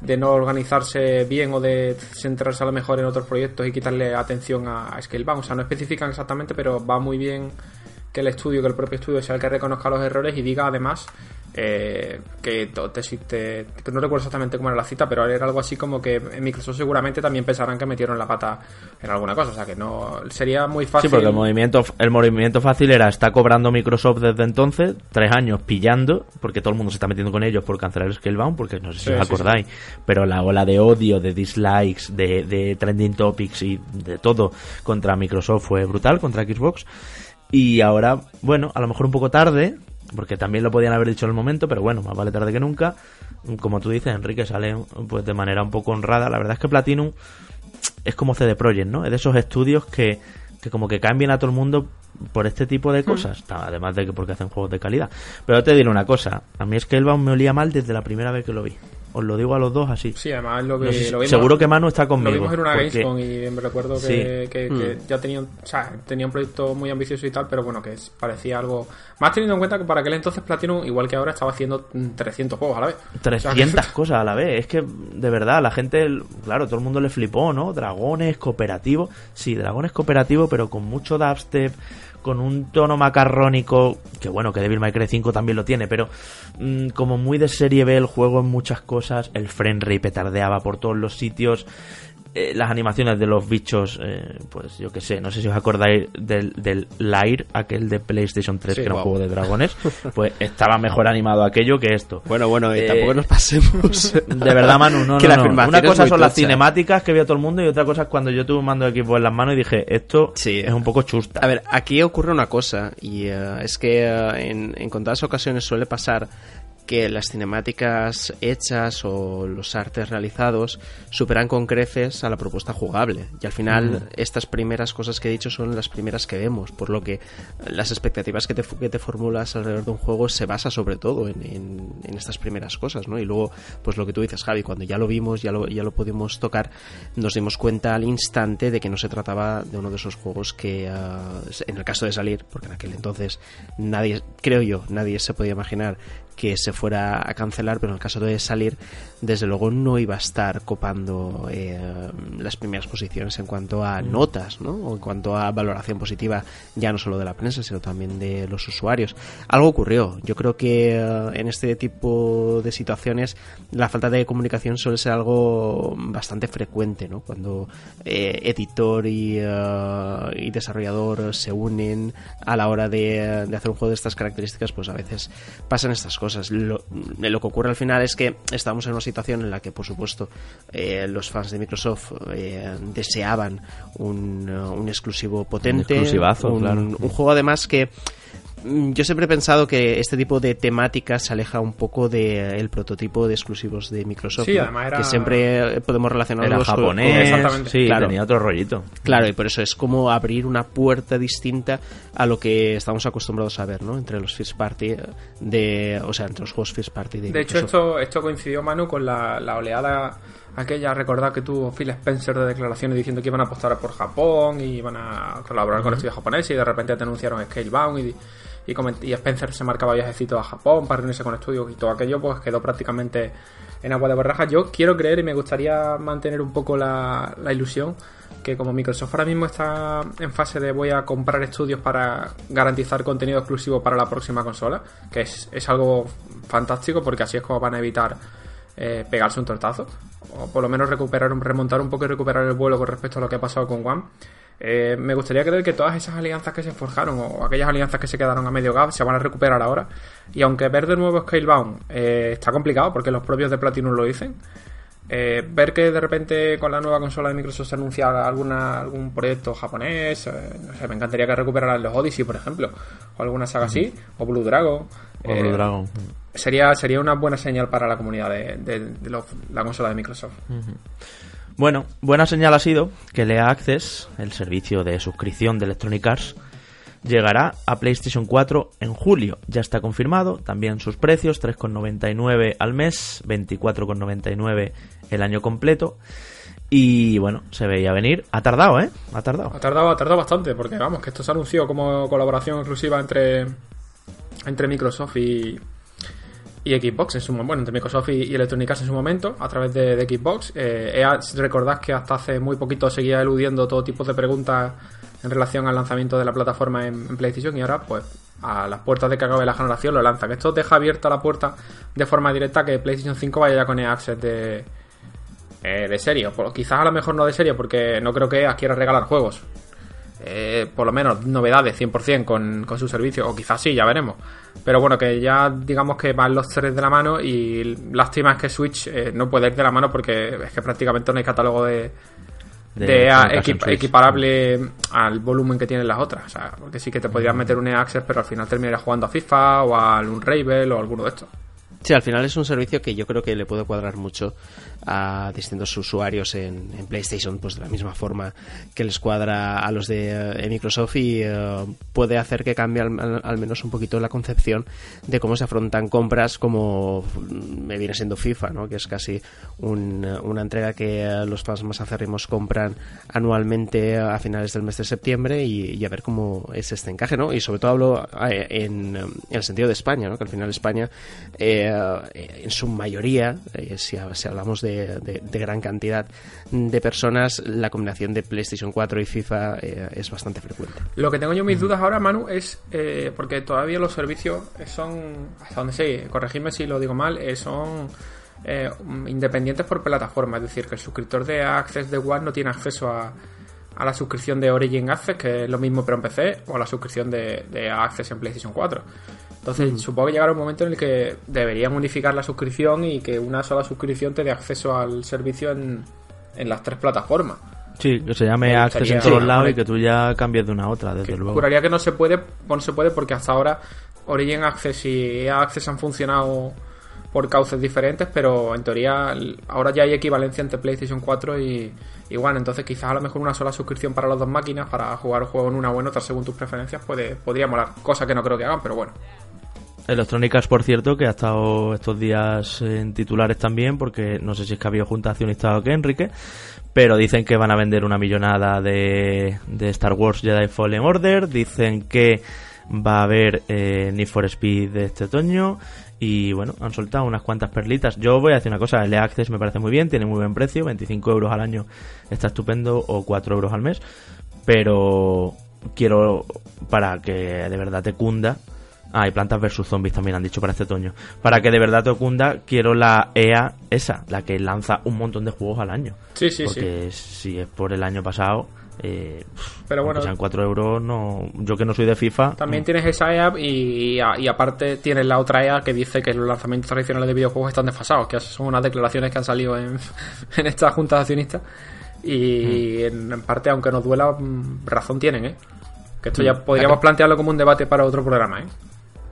de no organizarse bien o de centrarse a lo mejor en otros proyectos y quitarle atención a, Scalebound. O sea, no especifican exactamente, pero va muy bien que el estudio, que el propio estudio sea el que reconozca los errores y diga además eh, que te, no recuerdo exactamente cómo era la cita, pero era algo así como que en Microsoft seguramente también pensarán que metieron la pata en alguna cosa, o sea que no sería muy fácil.
Sí, porque el movimiento, el movimiento fácil era está cobrando Microsoft desde entonces tres años pillando, porque todo el mundo se está metiendo con ellos por cancelar el Scalebound, porque no sé si os acordáis, pero la ola de odio, de dislikes, de, de trending topics y de todo contra Microsoft fue brutal, contra Xbox. Y ahora, bueno, a lo mejor un poco tarde, porque también lo podían haber dicho en el momento, pero bueno, más vale tarde que nunca. Como tú dices, Enrique sale pues de manera un poco honrada. La verdad es que Platinum es como CD Projekt, ¿no? Es de esos estudios que, que como que cambian a todo el mundo por este tipo de cosas, además de que porque hacen juegos de calidad. Pero te diré una cosa, a mí es que Elba me olía mal desde la primera vez que lo vi. Os lo digo a los dos así.
Sí, además lo, vi,
Seguro que Manu está conmigo.
Lo vimos en una Gamescom y me recuerdo que, hmm. ya tenía, o sea, tenía un proyecto muy ambicioso y tal, pero bueno, que parecía algo... Más teniendo en cuenta que para aquel entonces Platinum, igual que ahora, estaba haciendo 300 juegos a la vez.
300 cosas a la vez. Es que, de verdad, la gente, claro, todo el mundo le flipó, ¿no? Dragones, cooperativo. Sí, dragones cooperativo, pero con mucho dubstep con un tono macarrónico, que bueno, que Devil May Cry 5 también lo tiene, pero mm, como muy de serie B el juego en muchas cosas, el frame rate petardeaba por todos los sitios, eh, las animaciones de los bichos, eh, pues yo que sé, no sé si os acordáis del, del Lair, aquel de PlayStation 3, que era un juego de dragones, pues estaba mejor animado aquello que esto.
Bueno, bueno, y eh, tampoco nos pasemos.
De verdad, Manu, no, no, Una cosa son las cinemáticas que vio todo el mundo y otra cosa es cuando yo tuve un mando de equipo en las manos y dije, esto es un poco chusta.
A ver, aquí ocurre una cosa y es que en, en contadas ocasiones suele pasar que las cinemáticas hechas o los artes realizados superan con creces a la propuesta jugable. Y al final, estas primeras cosas que he dicho son las primeras que vemos, por lo que las expectativas que te, que te formulas alrededor de un juego se basa sobre todo en, en, estas primeras cosas, ¿no? Y luego, pues lo que tú dices, Javi, cuando ya lo vimos, ya lo, ya lo pudimos tocar, nos dimos cuenta al instante de que no se trataba de uno de esos juegos que, ah, en el caso de salir, porque en aquel entonces nadie, creo yo, nadie se podía imaginar que se fuera a cancelar, pero en el caso de salir, desde luego no iba a estar copando eh, las primeras posiciones en cuanto a mm. notas, ¿no? O en cuanto a valoración positiva, ya no solo de la prensa, sino también de los usuarios. Algo ocurrió. Yo creo que eh, en este tipo de situaciones la falta de comunicación suele ser algo bastante frecuente, ¿no? Cuando eh, editor y, y, desarrollador se unen a la hora de, de hacer un juego de estas características, pues a veces pasan estas cosas lo, lo, que ocurre al final es que estamos en una situación en la que, por supuesto, eh, los fans de Microsoft eh, deseaban un, un, exclusivo potente. Un, un juego además que yo siempre he pensado que este tipo de temáticas se aleja un poco del prototipo de exclusivos de Microsoft. Que siempre podemos relacionarlo
con japonés. sí, tenía otro rollito.
Claro, y por eso es como abrir una puerta distinta a lo que estamos acostumbrados a ver, ¿no? Entre los first party de... O sea, entre los juegos first party de
De hecho, esto, esto coincidió, Manu, con la, oleada aquella, recordad que tuvo Phil Spencer de declaraciones diciendo que iban a apostar por Japón y iban a colaborar con el estudio japonés y de repente te anunciaron Scalebound y y, Spencer se marcaba viajecito a Japón para reunirse con estudios y todo aquello pues quedó prácticamente en agua de borraja. Yo quiero creer y me gustaría mantener un poco la, ilusión que como Microsoft ahora mismo está en fase de voy a comprar estudios para garantizar contenido exclusivo para la próxima consola, que es, es algo fantástico porque así es como van a evitar eh, pegarse un tortazo, o por lo menos recuperar, remontar un poco y recuperar el vuelo con respecto a lo que ha pasado con One. Eh, me gustaría creer que todas esas alianzas que se forjaron o aquellas alianzas que se quedaron a medio gas se van a recuperar ahora. Y aunque ver de nuevo Scalebound eh, está complicado porque los propios de Platinum lo dicen, eh, ver que de repente con la nueva consola de Microsoft se anuncia alguna, algún proyecto japonés, no sé, me encantaría que recuperaran los Odyssey, por ejemplo, o alguna saga así, o Blue Dragon.
O Blue Dragon.
Sería, sería una buena señal para la comunidad de, la consola de Microsoft.
Bueno, buena señal ha sido que Lea Access, el servicio de suscripción de Electronic Arts, llegará a PlayStation 4 en julio. Ya está confirmado, también sus precios, 3,99 al mes, 24,99 el año completo. Y bueno, se veía venir. Ha tardado, ¿eh? Ha tardado.
Ha tardado, ha tardado bastante, porque vamos, que esto se anunció como colaboración exclusiva entre, entre Microsoft y, y Xbox en su momento, bueno, entre Microsoft y, Electronic Arts en su momento, a través de, Xbox. Eh, recordad que hasta hace muy poquito seguía eludiendo todo tipo de preguntas en relación al lanzamiento de la plataforma en, PlayStation y ahora, pues, a las puertas de que acabe la generación lo lanzan. Esto deja abierta la puerta de forma directa que PlayStation 5 vaya ya con el access de eh, de serie. Quizás a lo mejor no de serie, porque no creo que EA quiera regalar juegos. Eh, por lo menos novedades 100% con, con su servicio, o quizás sí, ya veremos. Pero bueno, que ya digamos que van los tres de la mano y lástima es que Switch eh, no puede ir de la mano porque es que prácticamente no hay catálogo de, equiparable al volumen que tienen las otras. O sea, porque sí que te podrías meter un EA Access, pero al final terminarías jugando a FIFA o a un Unravel o alguno de estos.
Sí, al final es un servicio que yo creo que le puede cuadrar mucho a distintos usuarios en, PlayStation, pues de la misma forma que les cuadra a los de eh, Microsoft y eh, puede hacer que cambie al, menos un poquito la concepción de cómo se afrontan compras como me viene siendo FIFA, ¿no? que es casi una entrega que eh, los fans más acérrimos compran anualmente a finales del mes de septiembre y, a ver cómo es este encaje, ¿no? Y sobre todo hablo en, el sentido de España, ¿no? Que al final España, en su mayoría, si hablamos de de, gran cantidad de personas, la combinación de PlayStation 4 y FIFA eh, es bastante frecuente.
Lo que tengo yo mis dudas ahora, Manu, es eh, porque todavía los servicios son, hasta donde sé, corregidme si lo digo mal, eh, son independientes por plataforma, es decir, que el suscriptor de Access de One no tiene acceso a, a la suscripción de Origin Access, que es lo mismo pero en PC, o a la suscripción de, de Access en PlayStation 4. Entonces, mm. supongo que llegará un momento en el que deberían unificar la suscripción y que una sola suscripción te dé acceso al servicio en, las tres plataformas.
Sí, que se llame Access en todos lados y que tú ya cambies de una a otra, desde luego.
Juraría que no se puede, no se puede porque hasta ahora Origin Access y EA Access han funcionado por cauces diferentes, pero en teoría ahora ya hay equivalencia entre PlayStation 4 y, igual Entonces quizás a lo mejor una sola suscripción para las dos máquinas para jugar el juego en una o en otra según tus preferencias puede, podría molar. Cosa que no creo que hagan, pero bueno.
Electrónicas, por cierto, que ha estado estos días en titulares también, porque no sé si es que ha habido junta accionista o qué, Enrique, pero dicen que van a vender una millonada de, de Star Wars Jedi Fallen Order, dicen que va a haber eh, Need for Speed de este otoño, y bueno, han soltado unas cuantas perlitas. Yo voy a decir una cosa, el Access me parece muy bien, tiene muy buen precio, 25 euros al año está estupendo, o 4 euros al mes, pero quiero, para que de verdad te cunda, Ah, y Plantas vs Zombies también han dicho para este otoño. Para que de verdad te ocunda, quiero la EA esa, la que lanza un montón de juegos al año.
Sí, sí,
Porque si es por el año pasado, eh,
pero bueno,
sean 4 euros, no, yo que no soy de FIFA.
También tienes esa EA y, y, aparte tienes la otra EA que dice que los lanzamientos tradicionales de videojuegos están desfasados, que son unas declaraciones que han salido en, en esta junta de accionistas. Y mm. en, parte, aunque nos duela, mm, razón tienen, ¿eh? Que esto ya mm. podríamos plantearlo como un debate para otro programa, ¿eh?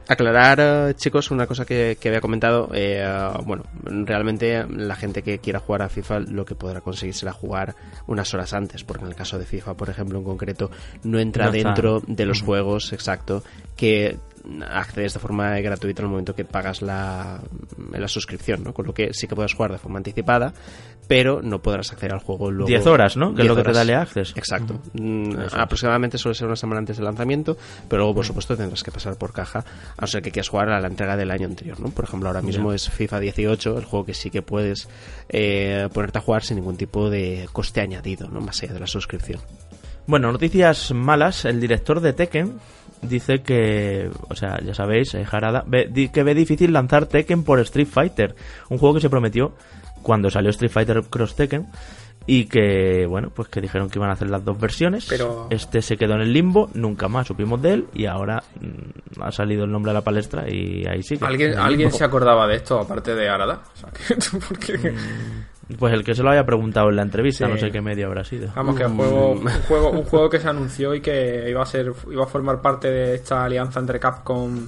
Aclarar, eh, chicos, una cosa que, había comentado. Eh, bueno, realmente la gente que quiera jugar a FIFA lo que podrá conseguir será jugar unas horas antes, porque en el caso de FIFA, por ejemplo, en concreto, no entra dentro de los juegos, exacto, que accedes de forma gratuita al momento que pagas la, la suscripción, ¿no? Con lo que sí que puedes jugar de forma anticipada, pero no podrás acceder al juego luego.
10 horas, ¿no? Que es lo que te da Access.
Exacto. Mm, aproximadamente suele ser una semana antes del lanzamiento, pero luego, por supuesto, tendrás que pasar por caja, a no ser que quieras jugar a la entrega del año anterior, ¿no? Por ejemplo, ahora mismo es FIFA 18, el juego que sí que puedes eh, ponerte a jugar sin ningún tipo de coste añadido, ¿no? Más allá de la suscripción.
Bueno, noticias malas. El director de Tekken dice que, o sea, ya sabéis, eh, Jarada, que ve difícil lanzar Tekken por Street Fighter, un juego que se prometió cuando salió Street Fighter Cross Tekken y que, bueno, pues que dijeron que iban a hacer las dos versiones.
Pero...
Este se quedó en el limbo, nunca más supimos de él y ahora mm, ha salido el nombre a la palestra y ahí sí.
¿Alguien, ¿alguien se acordaba de esto aparte de Arada?
Pues el que se lo haya preguntado en la entrevista, no sé qué medio habrá sido.
Vamos, que juego, un, juego, un juego que se anunció y que iba a ser iba a formar parte de esta alianza entre Capcom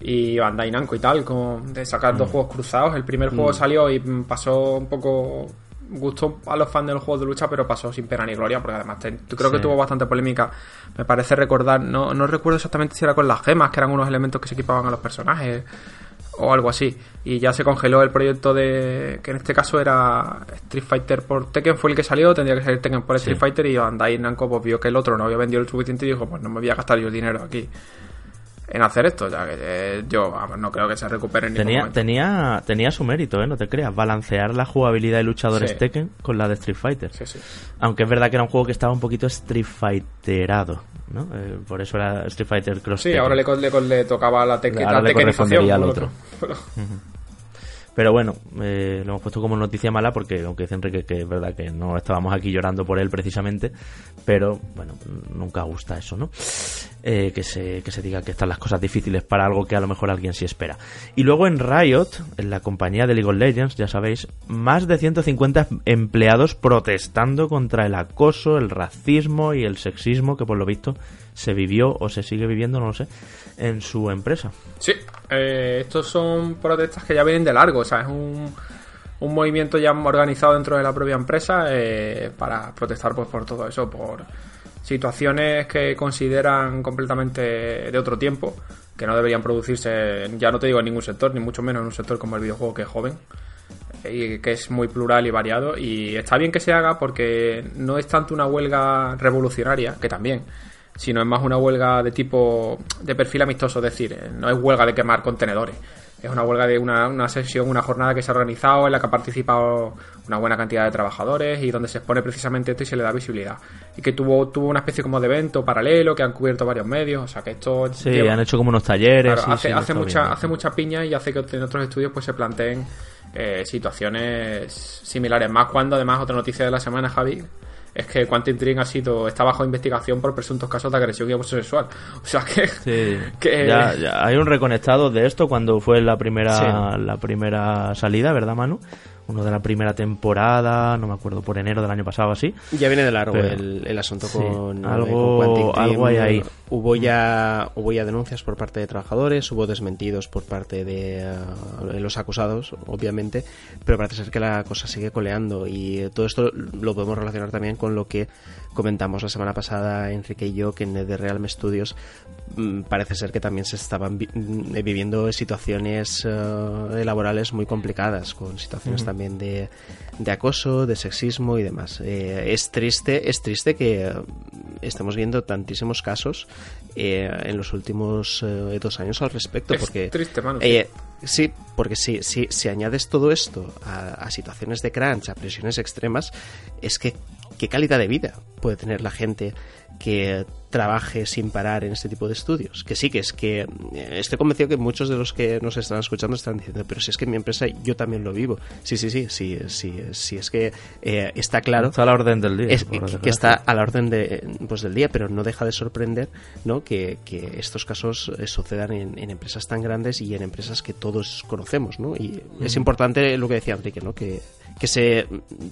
y Bandai Namco y tal, con, de sacar dos mm. juegos cruzados. El primer juego mm. salió y pasó un poco gustó a los fans de los juegos de lucha, pero pasó sin pena ni gloria, porque además te- creo que tuvo bastante polémica. Me parece recordar, no, no recuerdo exactamente si era con las gemas, que eran unos elementos que se equipaban a los personajes, o algo así. Y ya se congeló el proyecto de. que en este caso era Street Fighter por Tekken, fue el que salió, tendría que salir Tekken por Street
Sí.
Fighter, y Bandai Namco pues, vio que el otro no había vendido el suficiente y dijo: Pues no me voy a gastar yo el dinero aquí en hacer esto, ya que eh, yo vamos, no creo que se recupere en ningún
Tenía,
momento.
tenía, tenía su mérito, ¿eh? No te creas. Balancear la jugabilidad de luchadores
Sí.
Tekken con la de Street Fighter.
Sí, sí.
Aunque es verdad que era un juego que estaba un poquito Street Fighterado, ¿no? Eh, por eso era Street Fighter Cross
Sí,
Tekken.
ahora le, tocaba la,
Ahora
la
le
tequenización,
correspondería al otro.
Pero-
Pero bueno, eh, lo hemos puesto como noticia mala porque, aunque dice Enrique que es verdad que no estábamos aquí llorando por él precisamente, pero bueno, nunca gusta eso, ¿no? Eh, que, se, que se diga que están las cosas difíciles para algo que a lo mejor alguien sí espera. Y luego en Riot, en la compañía de League of Legends, ya sabéis, más de 150 empleados protestando contra el acoso, el racismo y el sexismo que por lo visto se vivió o se sigue viviendo, no lo sé, en su empresa.
Sí, eh, estos son protestas que ya vienen de largo, o sea, es un, un movimiento ya organizado dentro de la propia empresa eh, para protestar pues por todo eso, por situaciones que consideran completamente de otro tiempo, que no deberían producirse, ya no te digo en ningún sector, ni mucho menos en un sector como el videojuego que es joven y que es muy plural y variado y está bien que se haga porque no es tanto una huelga revolucionaria, que también, sino es más una huelga de tipo de perfil amistoso, es decir, eh, no es huelga de quemar contenedores. Es una huelga de una, una sesión, una jornada que se ha organizado en la que ha participado una buena cantidad de trabajadores y donde se expone precisamente esto y se le da visibilidad. Y que tuvo, tuvo una especie como de evento paralelo que han cubierto varios medios, o sea que esto
Sí,
lleva-
han hecho como unos talleres.
Claro,
sí,
hace,
sí,
hace, mucha, hace mucha piña y hace que en otros estudios pues se planteen eh, situaciones similares. Más cuando además otra noticia de la semana, Javi, es que Quantum Dream ha sido, está bajo investigación por presuntos casos de agresión y abuso sexual. O sea que,
Sí,
que-
ya, ya hay un reconectado de esto cuando fue la primera
Sí.
la primera salida, ¿verdad, Manu? Uno de la primera temporada, no me acuerdo, por enero del año pasado así.
Ya viene de largo
Pero-
el, el asunto
sí,
con, eh,
algo-
con Quantic Dream.
algo hay ahí.
Hubo ya, hubo ya denuncias por parte de trabajadores, hubo desmentidos por parte de eh, los acusados, obviamente, pero parece ser que la cosa sigue coleando y todo esto lo podemos relacionar también con lo que comentamos la semana pasada Enrique y yo, que en NetherRealm Studios mm, parece ser que también se estaban vi- mm, viviendo situaciones eh, laborales muy complicadas, con situaciones también de, de acoso, de sexismo y demás. Eh, es triste, es triste que eh, estemos viendo tantísimos casos eh, en los últimos eh, dos años al respecto,
Es
porque
triste, mano, sí.
sí, porque si, si, si añades todo esto a, a situaciones de crunch, a presiones extremas, es que qué calidad de vida puede tener la gente que trabaje sin parar en este tipo de estudios. Que sí, que es que eh, estoy convencido que muchos de los que nos están escuchando están diciendo, pero si es que en mi empresa yo también lo vivo. Sí, sí, sí, sí, sí, sí es que eh, está claro
Está a la orden del día.
es, que está a la orden de, pues, del día, pero no deja de sorprender ¿no? que, que estos casos eh, sucedan en, en empresas tan grandes y en empresas que todos conocemos. ¿no? Y es importante lo que decía Enrique, ¿no? que, que se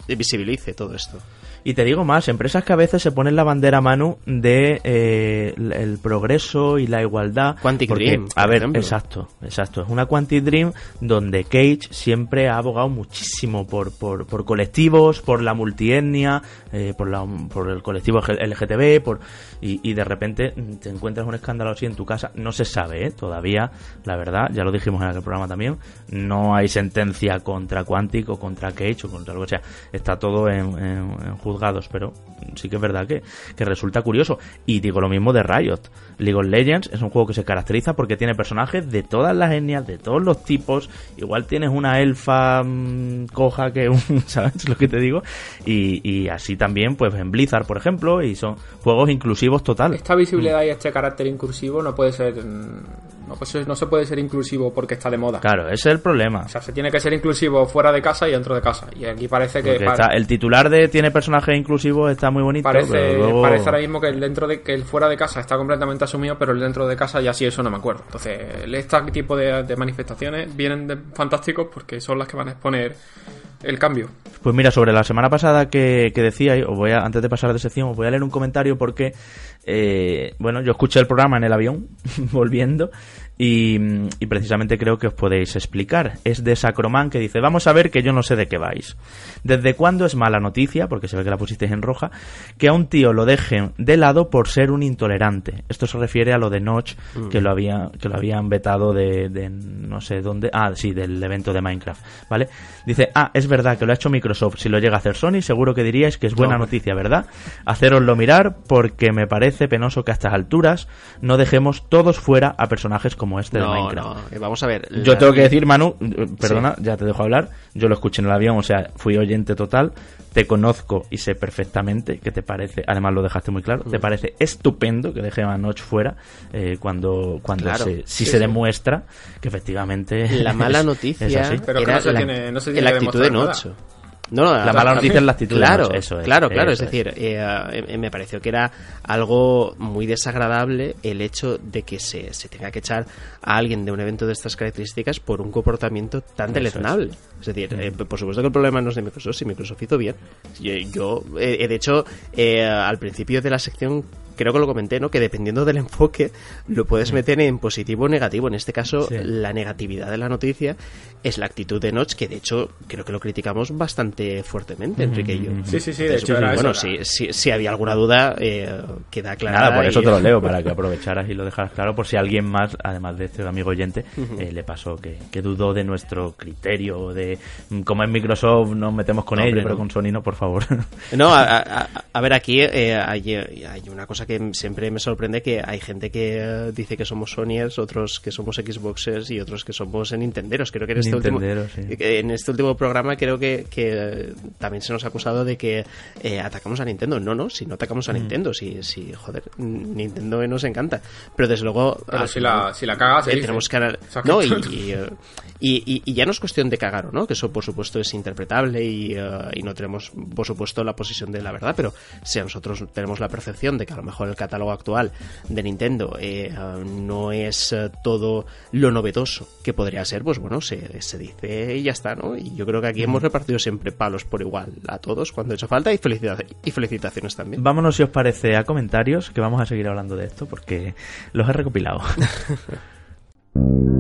visibilice todo esto.
Y te digo más, empresas que a veces se ponen la bandera a mano de eh, el, el progreso y la igualdad.
Quantic
porque,
Dream,
A ver,
ejemplo.
exacto, exacto. Es una Quantic Dream donde Cage siempre ha abogado muchísimo por, por, por colectivos, por la multietnia, eh, por, la, por el colectivo LGTB, por, y, y de repente te encuentras un escándalo así en tu casa. No se sabe, ¿eh? Todavía, la verdad, ya lo dijimos en aquel programa también, no hay sentencia contra Quantic o contra Cage o contra algo, o sea, está todo en, en- en juzgados, pero sí que es verdad que, que resulta curioso. Y digo lo mismo de Riot. League of Legends es un juego que se caracteriza porque tiene personajes de todas las etnias, de todos los tipos. Igual tienes una elfa mm, coja que un, ¿sabes lo que te digo? Y, y así también, pues en Blizzard, por ejemplo, y son juegos inclusivos total.
Esta visibilidad y este carácter inclusivo no puede ser. No, puede ser- no se puede ser inclusivo porque está de moda.
Claro, ese es el problema.
O sea, se tiene que ser inclusivo fuera de casa y dentro de casa. Y aquí parece que.
Está- el titular de tiene personajes inclusivos está muy bonito,
Parece,
pero luego...
parece ahora mismo que el dentro de que el fuera de casa está completamente asumido, pero el dentro de casa ya sí eso no me acuerdo. Entonces, este tipo de, de manifestaciones vienen de fantásticos porque son las que van a exponer el cambio.
Pues mira, sobre la semana pasada que, que decía, os voy a, antes de pasar de sección, os voy a leer un comentario porque Eh, bueno, yo escuché el programa en el avión, volviendo, y, y, precisamente creo que os podéis explicar. Es de Sacroman que dice, vamos a ver que yo no sé de qué vais. ¿Desde cuándo es mala noticia, porque se ve que la pusisteis en roja, que a un tío lo dejen de lado por ser un intolerante? Esto se refiere a lo de Notch, mm. que, lo había, que lo habían vetado de, de, no sé dónde, ah, sí, del evento de Minecraft, ¿vale? Dice, ah, es verdad que lo ha hecho Microsoft, si lo llega a hacer Sony, seguro que diríais que es buena noticia, ¿verdad? Haceroslo mirar porque me parece penoso que a estas alturas no dejemos todos fuera a personajes como como este de Minecraft.
No, eh, vamos a ver.
Yo tengo que decir, Manu, eh, perdona, ya te dejo hablar. Yo lo escuché en el avión, o sea, fui oyente total. Te conozco y sé perfectamente que te parece, además lo dejaste muy claro, te mm. parece estupendo que deje a Notch fuera eh, cuando, cuando se, si se demuestra que efectivamente.
La mala noticia era la, actitud de Notch.
No, la mala noticia es la actitud.
Claro,
eso
es, claro, claro. Es, decir, eh, eh, me pareció que era algo muy desagradable el hecho de que se, se, tenga que echar a alguien de un evento de estas características por un comportamiento tan deleznable. Es. decir, eh, por supuesto que el problema no es de Microsoft, si Microsoft hizo bien. Yo, de hecho, al principio de la sección creo que lo comenté, ¿no? Que dependiendo del enfoque lo puedes mm. meter en positivo o negativo. En este caso, la negatividad de la noticia es la actitud de Notch, que de hecho creo que lo criticamos bastante fuertemente, Enrique y yo.
Sí, sí, sí. De hecho,
bueno, si, si, había alguna duda, eh, queda clara.
Nada, por eso te lo leo, para que aprovecharas y lo dejaras claro, por si alguien más, además de este amigo oyente, eh, le pasó que, que, dudó de nuestro criterio, de mm, como en Microsoft nos metemos con ellos, pero con Sony no, por favor.
No, a, a, ver, aquí eh, hay, hay una cosa que siempre me sorprende que hay gente que eh, dice que somos Sonyers, otros que somos Xboxers y otros que somos Nintenderos. Creo que en este, último, en este último programa creo que, que, también se nos ha acusado de que eh, atacamos a Nintendo. No, no, si no atacamos a mm. Nintendo, si, si, joder, Nintendo nos encanta. Pero desde luego...
Pero si, la, si la cagas,
eh, tenemos que... No, y, y, y, ya no es cuestión de cagar o no, que eso por supuesto es interpretable y, y no tenemos por supuesto la posición de la verdad, pero si nosotros tenemos la percepción de que a lo mejor el catálogo actual de Nintendo eh, no es eh, todo lo novedoso que podría ser, pues bueno, se, se, dice y ya está, ¿no? Y yo creo que aquí hemos repartido siempre palos por igual a todos cuando ha hecho falta y, y felicitaciones también.
Vámonos, si os parece, a comentarios, que vamos a seguir hablando de esto porque los he recopilado.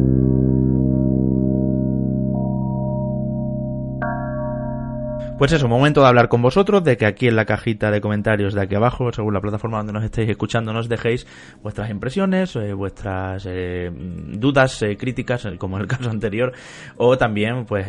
Pues eso, momento de hablar con vosotros, de que aquí en la cajita de comentarios de aquí abajo, según la plataforma donde nos estéis escuchando, nos dejéis vuestras impresiones, eh, vuestras eh, dudas, eh, críticas, como en el caso anterior, o también pues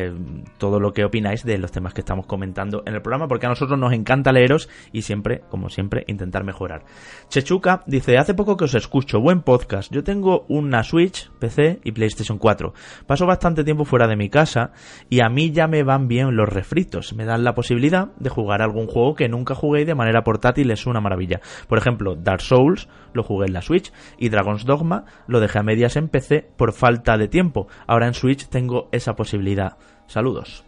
todo lo que opináis de los temas que estamos comentando en el programa, porque a nosotros nos encanta leeros y siempre, como siempre, intentar mejorar. Chechuca dice, hace poco que os escucho, buen podcast, yo tengo una Switch, PC y PlayStation 4. Paso bastante tiempo fuera de mi casa y a mí ya me van bien los refritos, me da la posibilidad de jugar algún juego que nunca jugué de manera portátil es una maravilla. Por ejemplo, Dark Souls lo jugué en la Switch y Dragon's Dogma lo dejé a medias en PC por falta de tiempo. Ahora en Switch tengo esa posibilidad. Saludos.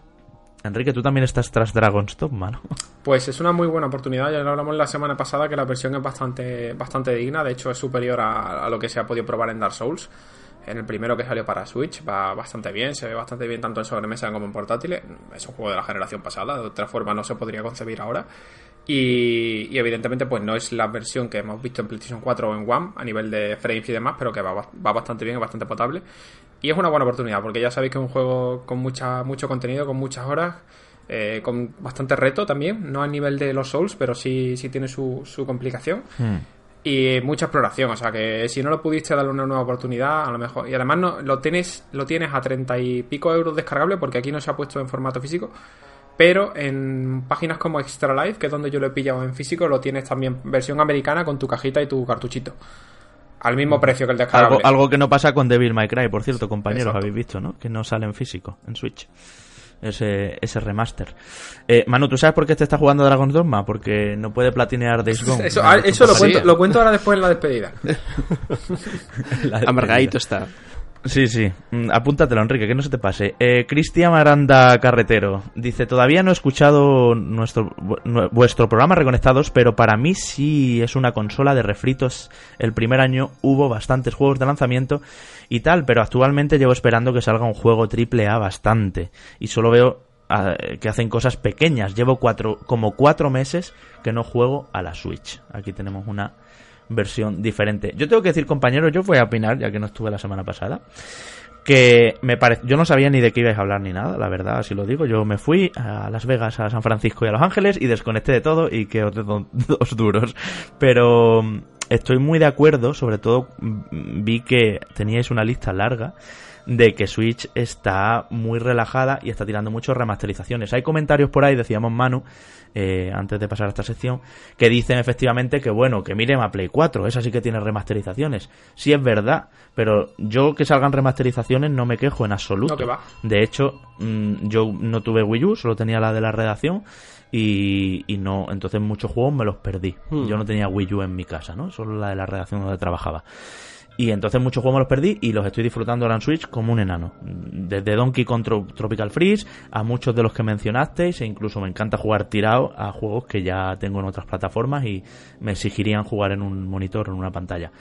Enrique, tú también estás tras Dragon's Dogma, ¿no?
Pues es una muy buena oportunidad. Ya lo hablamos la semana pasada que la versión es bastante, bastante digna. De hecho, es superior a lo que se ha podido probar en Dark Souls en el primero que salió para Switch va bastante bien, se ve bastante bien tanto en sobremesa como en portátiles. Es un juego de la generación pasada, de otra forma no se podría concebir ahora. Y, evidentemente pues no es la versión que hemos visto en PlayStation 4 o en One a nivel de frames y demás, pero que va, va bastante bien, es bastante potable. Y es una buena oportunidad, porque ya sabéis que es un juego con mucha, mucho contenido, con muchas horas, eh, con bastante reto también, no a nivel de los Souls, pero sí, sí tiene su, su complicación. Hmm y mucha exploración. O sea que si no lo pudiste darle una nueva oportunidad, a lo mejor. Y además no, lo tienes, lo tienes a treinta y pico euros descargable, porque aquí no se ha puesto en formato físico. Pero en páginas como Extra Life, que es donde yo lo he pillado en físico, lo tienes también versión americana con tu cajita y tu cartuchito. Al mismo mm. precio que el descargable.
Algo, algo que no pasa con Devil May Cry, por cierto, compañeros, habéis visto, ¿no? Que no sale en físico, en Switch ese, ese remaster. Eh, Manu, ¿tú sabes por qué te está jugando Dragon's Dogma? Porque no puede platinear Days Gone.
Eso, ah, lo, cuento, lo cuento ahora después en la despedida.
Amargadito está.
Sí, sí. Mm, apúntatelo, Enrique, que no se te pase. Eh, Cristian Maranda Carretero dice: Todavía no he escuchado nuestro, vuestro programa Reconectados, pero para mí sí es una consola de refritos. El primer año hubo bastantes juegos de lanzamiento y tal, pero actualmente llevo esperando que salga un juego triple A bastante. Y solo veo ah, que hacen cosas pequeñas. Llevo cuatro, como cuatro meses que no juego a la Switch. Aquí tenemos una versión diferente. Yo tengo que decir, compañeros, yo voy a opinar, ya que no estuve la semana pasada, que me parece, yo no sabía ni de qué ibais a hablar ni nada, la verdad, así lo digo. Yo me fui a Las Vegas, a San Francisco y a Los Ángeles y desconecté de todo y que os dos duros. Pero mm, estoy muy de acuerdo, sobre todo mm, vi que teníais una lista larga de que Switch está muy relajada y está tirando muchas remasterizaciones. Hay comentarios por ahí, decíamos Manu, eh, antes de pasar a esta sección, que dicen efectivamente que bueno, que miren a Play 4, esa sí que tiene remasterizaciones. Sí es verdad, pero yo que salgan remasterizaciones no me quejo en absoluto. De hecho, mm, yo no tuve Wii U, solo tenía la de la redacción. Y, no, entonces muchos juegos me los perdí. Hmm. Yo no tenía Wii U en mi casa, ¿no? Solo la de la redacción donde trabajaba. Y entonces muchos juegos me los perdí y los estoy disfrutando ahora en Switch como un enano. Desde Donkey Kong Tropical Freeze a muchos de los que mencionasteis e incluso me encanta jugar tirado a juegos que ya tengo en otras plataformas y me exigirían jugar en un monitor en una pantalla.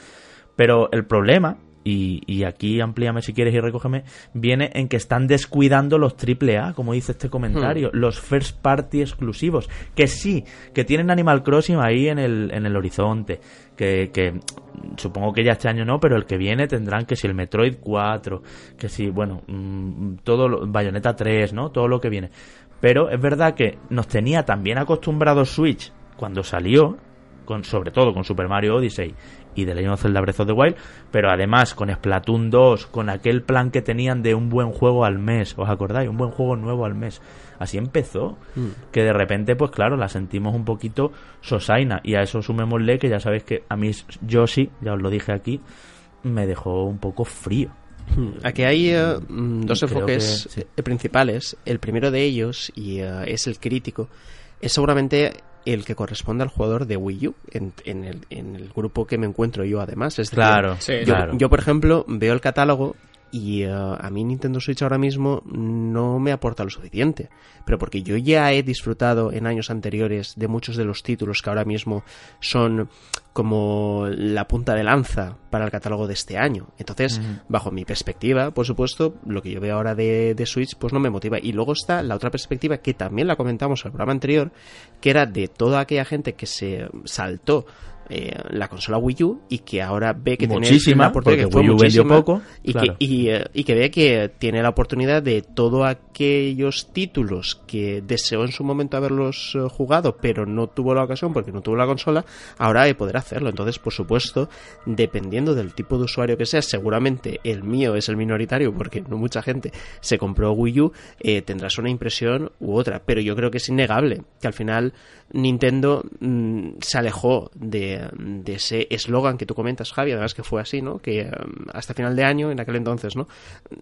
Pero el problema y, aquí amplíame si quieres y recógeme, viene en que están descuidando los AAA, como dice este comentario, hmm. los first party exclusivos, que sí, que tienen Animal Crossing ahí en el, en el horizonte, que, que supongo que ya este año no, pero el que viene tendrán que si el Metroid 4, que si, bueno, mm, todo, lo, Bayonetta 3, ¿no? Todo lo que viene. Pero es verdad que nos tenía también acostumbrados Switch cuando salió, con, sobre todo con Super Mario Odyssey y de Legend of Zelda Breath of the Wild, pero además con Splatoon 2, con aquel plan que tenían de un buen juego al mes, ¿os acordáis? Un buen juego nuevo al mes. Así empezó, mm. que de repente, pues claro, la sentimos un poquito sosaina, y a eso sumémosle que ya sabéis que a mí Yoshi, ya os lo dije aquí, me dejó un poco frío.
Mm. Aquí hay eh, mm, dos enfoques principales. El primero de ellos, y eh, es el crítico, es seguramente el que corresponde al jugador de Wii U, en, el, en el, grupo que me encuentro yo además. Es
claro,
yo, yo, por ejemplo, veo el catálogo y eh, a mí Nintendo Switch ahora mismo no me aporta lo suficiente. Pero porque yo ya he disfrutado en años anteriores de muchos de los títulos que ahora mismo son como la punta de lanza para el catálogo de este año. Entonces, bajo mi perspectiva, por supuesto, lo que yo veo ahora de, de, Switch, pues no me motiva. Y luego está la otra perspectiva que también la comentamos en el programa anterior, que era de toda aquella gente que se saltó eh, la consola Wii U y que ahora ve que
tiene oportunidad que Wii U vendió poco
y, que, eh, y, que ve que tiene la oportunidad de todos aquellos títulos que deseó en su momento haberlos eh, jugado pero no tuvo la ocasión porque no tuvo la consola ahora de poder hacerlo. Entonces por supuesto dependiendo del tipo de usuario que sea seguramente el mío es el minoritario porque no mucha gente se compró Wii U tendrás una impresión u otra pero yo creo que es innegable que al final Nintendo mm, se alejó de, ese eslogan que tú comentas, Javi, además que fue así, ¿no? Que mm, hasta final de año, en aquel entonces, ¿no?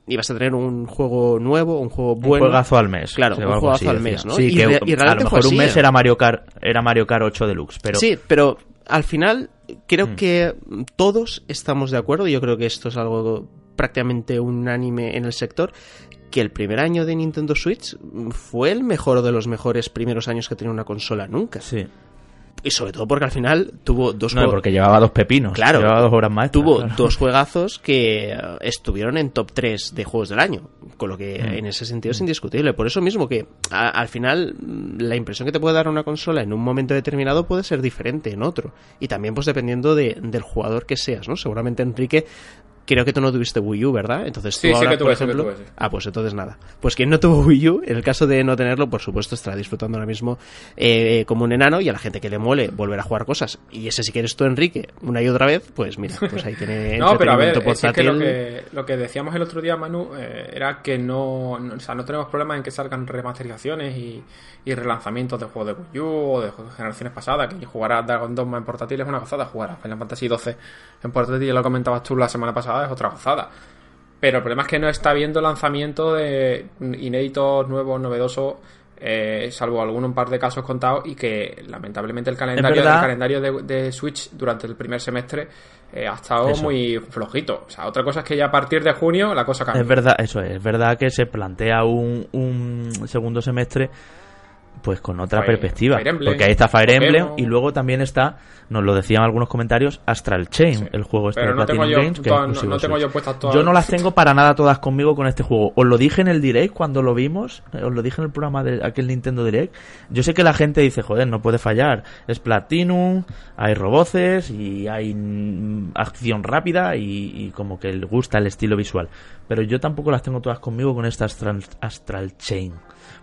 Ibas a tener un juego nuevo, un juego bueno.
Un juegazo al mes.
Claro, un juegazo al mes, ¿no?
Sí, y, que a lo mejor un mes ¿eh? era Mario Kart, era Mario Kart 8 Deluxe, pero...
Sí, pero al final creo mm. que todos estamos de acuerdo, yo creo que esto es algo prácticamente unánime en el sector, que el primer año de Nintendo Switch fue el mejor de los mejores primeros años que tenía una consola nunca.
Sí.
Y sobre todo porque al final tuvo dos
No, porque llevaba dos pepinos.
Claro.
Llevaba dos horas más.
Tuvo dos juegazos que eh, estuvieron en top 3 de juegos del año. Con lo que mm. en ese sentido es indiscutible. Por eso mismo que al final mm, la impresión que te puede dar una consola en un momento determinado puede ser diferente en otro. Y también pues dependiendo del jugador que seas, ¿no? Seguramente Enrique Creo que tú no tuviste Wii U, ¿verdad? Entonces tú ahora, por ejemplo... Ah, pues entonces nada. Pues quien no tuvo Wii U, en el caso de no tenerlo, por supuesto estará disfrutando ahora mismo eh, como un enano y a la gente que le mole volver a jugar cosas. Y ese si quieres tú, Enrique, una y otra vez, pues mira, pues ahí tiene
No, pero a ver, es que lo, que lo que decíamos el otro día, Manu, eh, era que no, o sea, no tenemos problemas en que salgan remasterizaciones y, y relanzamientos de juegos de Wii U o de generaciones pasadas, que jugar a Dragon Dogma en portátil es una gozada, jugar a Final Fantasy XII en portátil, ya lo comentabas tú la semana pasada es otra gozada. Pero el problema es que no está viendo lanzamiento de inéditos, nuevos, novedosos, eh, salvo algún un par de casos contados, y que lamentablemente el calendario, el calendario de, Switch durante el primer semestre eh, ha estado muy flojito. O sea, otra cosa es que ya a partir de junio la cosa cambia.
Es verdad, eso es, es verdad que se plantea un, un segundo semestre pues con otra
Fire-
perspectiva.
Fire Emblem,
porque ahí está Fire
Pokémon.
Emblem y luego también está, nos lo decían algunos comentarios, Astral Chain,
Sí.
el juego este
Pero
de
no tengo
Platinum
yo
Games. que
todas-
es
no-
exclusivo
no
de
tengo
Switch.
yo puestas todas.
Yo no las tengo para nada todas conmigo con este juego. Os lo dije en el Direct cuando lo vimos, eh, os lo dije en el programa de aquel Nintendo Direct. Yo sé que la gente dice, joder, no puede fallar. Es Platinum, hay roboces y hay mm, acción rápida y, y como que le gusta el estilo visual. Pero yo tampoco las tengo todas conmigo con esta Astral, Astral Chain.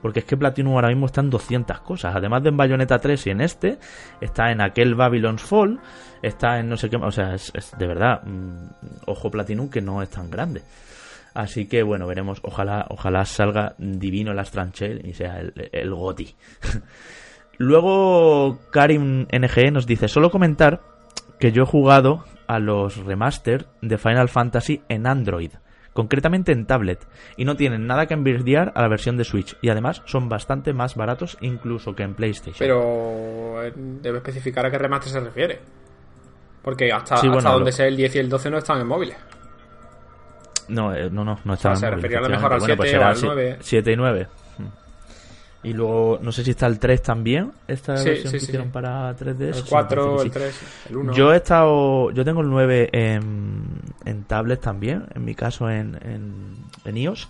Porque es que Platinum ahora mismo está en 200 cosas. Además de en Bayonetta 3 y en este, está en aquel Babylon's Fall, está en no sé qué más. O sea, es, de verdad, mm, ojo Platinum que no es tan grande. Así que bueno, veremos. Ojalá, ojalá salga divino el Astral Chain y sea el, el GOTI. Luego Karim NG nos dice, solo comentar que yo he jugado a los remaster de Final Fantasy en Android, concretamente en tablet, y no tienen nada que envidiar a la versión de Switch, y además son bastante más baratos incluso que en PlayStation.
Pero eh, debe especificar a qué remaster se refiere. Porque hasta,
Sí, bueno,
hasta donde
lo-
sé el 10 y el 12 no están en móviles.
No, eh, no, no, no está
O sea, se
en móvil,
refería a lo mejor al
efectivamente.
7 o al
será
9.
7 y 9. Y luego, no sé si está el 3 también, esta
Sí,
versión
sí,
que
sí,
hicieron para 3DS.
El
sí, me
4,
parece
el
que sí.
3, el 1.
Yo he estado, yo tengo el 9 en, en tablet también, en mi caso en, en, en iOS,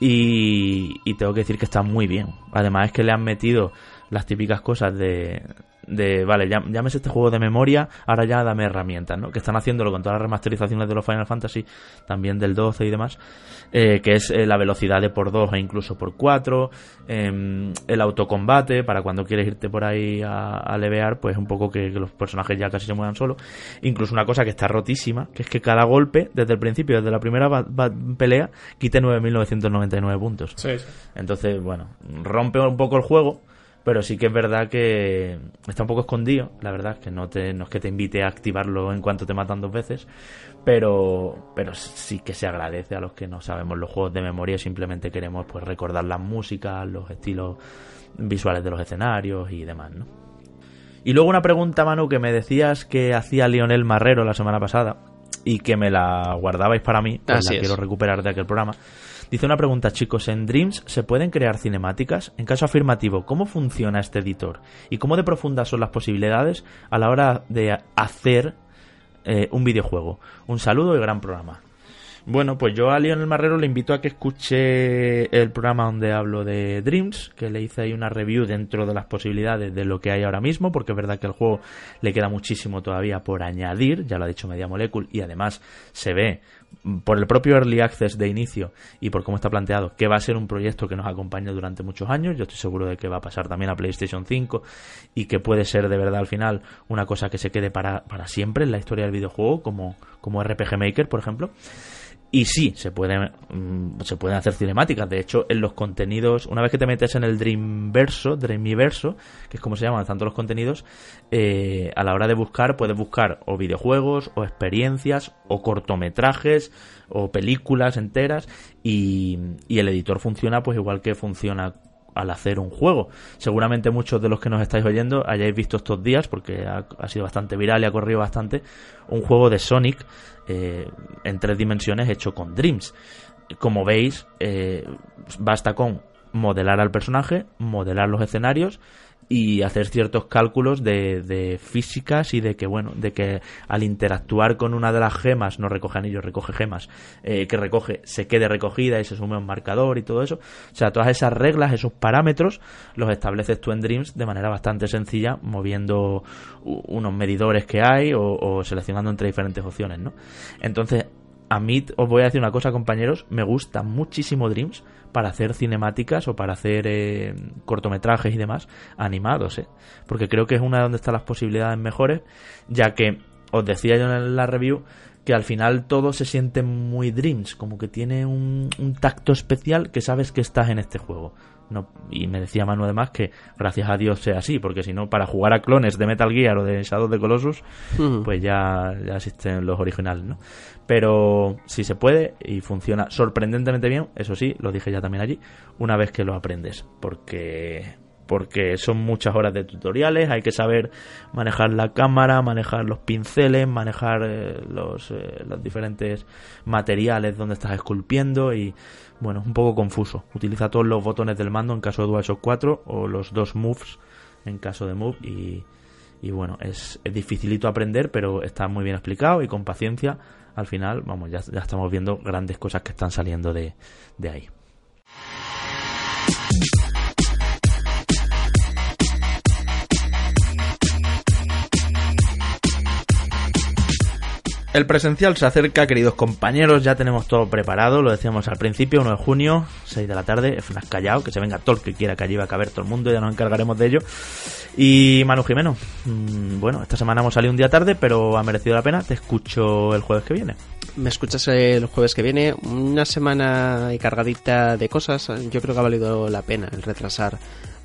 y, y tengo que decir que está muy bien. Además es que le han metido las típicas cosas de, de vale, ya, llámese este juego de memoria, ahora ya dame herramientas, ¿no? Que están haciéndolo con todas las remasterizaciones de los Final Fantasy, también del 12 y demás, eh, que es eh, la velocidad de por 2 e incluso por 4, em, el autocombate, para cuando quieres irte por ahí a, a levear, pues un poco que, que los personajes ya casi se muevan solos. Incluso una cosa que está rotísima, que es que cada golpe, desde el principio, desde la primera pelea, quite 9.999 puntos.
Sí, sí.
Entonces, bueno, rompe un poco el juego, pero sí que es verdad que está un poco escondido, la verdad, que no, te, no es que te invite a activarlo en cuanto te matan dos veces, pero, pero sí que se agradece a los que no sabemos los juegos de memoria y simplemente queremos pues recordar las músicas, los estilos visuales de los escenarios y demás, ¿no? Y luego una pregunta, Manu, que me decías que hacía Lionel Marrero la semana pasada y que me la guardabais para mí, pues
Así
la
es.
quiero recuperar de aquel programa. Dice una pregunta, chicos, ¿en Dreams se pueden crear cinemáticas? En caso afirmativo, ¿cómo funciona este editor? ¿Y cómo de profundas son las posibilidades a la hora de hacer eh, un videojuego? Un saludo y gran programa. Bueno, pues yo a Lionel Marrero le invito a que escuche el programa donde hablo de Dreams, que le hice ahí una review dentro de las posibilidades de lo que hay ahora mismo, porque es verdad que el juego le queda muchísimo todavía por añadir, ya lo ha dicho Media Molecule, y además se ve por el propio Early Access de inicio y por cómo está planteado, que va a ser un proyecto que nos acompañe durante muchos años. Yo estoy seguro de que va a pasar también a PlayStation 5 y que puede ser de verdad al final una cosa que se quede para, para siempre en la historia del videojuego, como, como RPG Maker, por ejemplo. Y sí, se pueden, mm, se pueden hacer cinemáticas. De hecho, en los contenidos, una vez que te metes en el Dreamverso, Dreamiverso, que es como se llaman tanto los contenidos, eh, a la hora de buscar, puedes buscar o videojuegos, o experiencias, o cortometrajes, o películas enteras, y, y el editor funciona pues igual que funciona al hacer un juego. Seguramente muchos de los que nos estáis oyendo hayáis visto estos días, porque ha, sido bastante viral y ha corrido bastante, un juego de Sonic eh, en tres dimensiones hecho con Dreams. Como veis, eh, basta con modelar al personaje, modelar los escenarios y hacer ciertos cálculos de, de físicas y de que bueno de que al interactuar con una de las gemas no recoge anillos recoge gemas eh, que recoge se quede recogida y se sume a un marcador y todo eso. O sea todas esas reglas esos parámetros los estableces tú en Dreams de manera bastante sencilla moviendo unos medidores que hay o, o seleccionando entre diferentes opciones no entonces a mí os voy a decir una cosa, compañeros, me gusta muchísimo Dreams para hacer cinemáticas o para hacer eh, cortometrajes y demás animados, ¿eh? porque creo que es una de donde están las posibilidades mejores, ya que os decía yo en la review que al final todo se siente muy Dreams, como que tiene un, un tacto especial que sabes que estás en este juego. No, y me decía Manu además que gracias a Dios sea así, porque si no, para jugar a clones de Metal Gear o de Shadow the Colossus, pues ya, ya existen los originales, ¿no? Pero si se puede y funciona sorprendentemente bien, eso sí, lo dije ya también allí, una vez que lo aprendes, porque porque son muchas horas de tutoriales, hay que saber manejar la cámara, manejar los pinceles, manejar eh, los, eh, los diferentes materiales donde estás esculpiendo y bueno, un poco confuso. Utiliza todos los botones del mando en caso de DualShock 4 o los dos moves en caso de move y, bueno, es, es dificilito aprender, pero está muy bien explicado y con paciencia al final, vamos, ya, ya estamos viendo grandes cosas que están saliendo de ahí. El presencial se acerca, queridos compañeros, ya tenemos todo preparado, lo decíamos al principio, 1 de junio, 6 de la tarde, FNAC Callao, que se venga todo el que quiera, que allí va a caber todo el mundo, ya nos encargaremos de ello. Y Manu Jimeno, mmm, bueno, esta semana hemos salido un día tarde, pero ha merecido la pena, te escucho el jueves que viene.
Me escuchas el jueves que viene, una semana y cargadita de cosas, yo creo que ha valido la pena el retrasar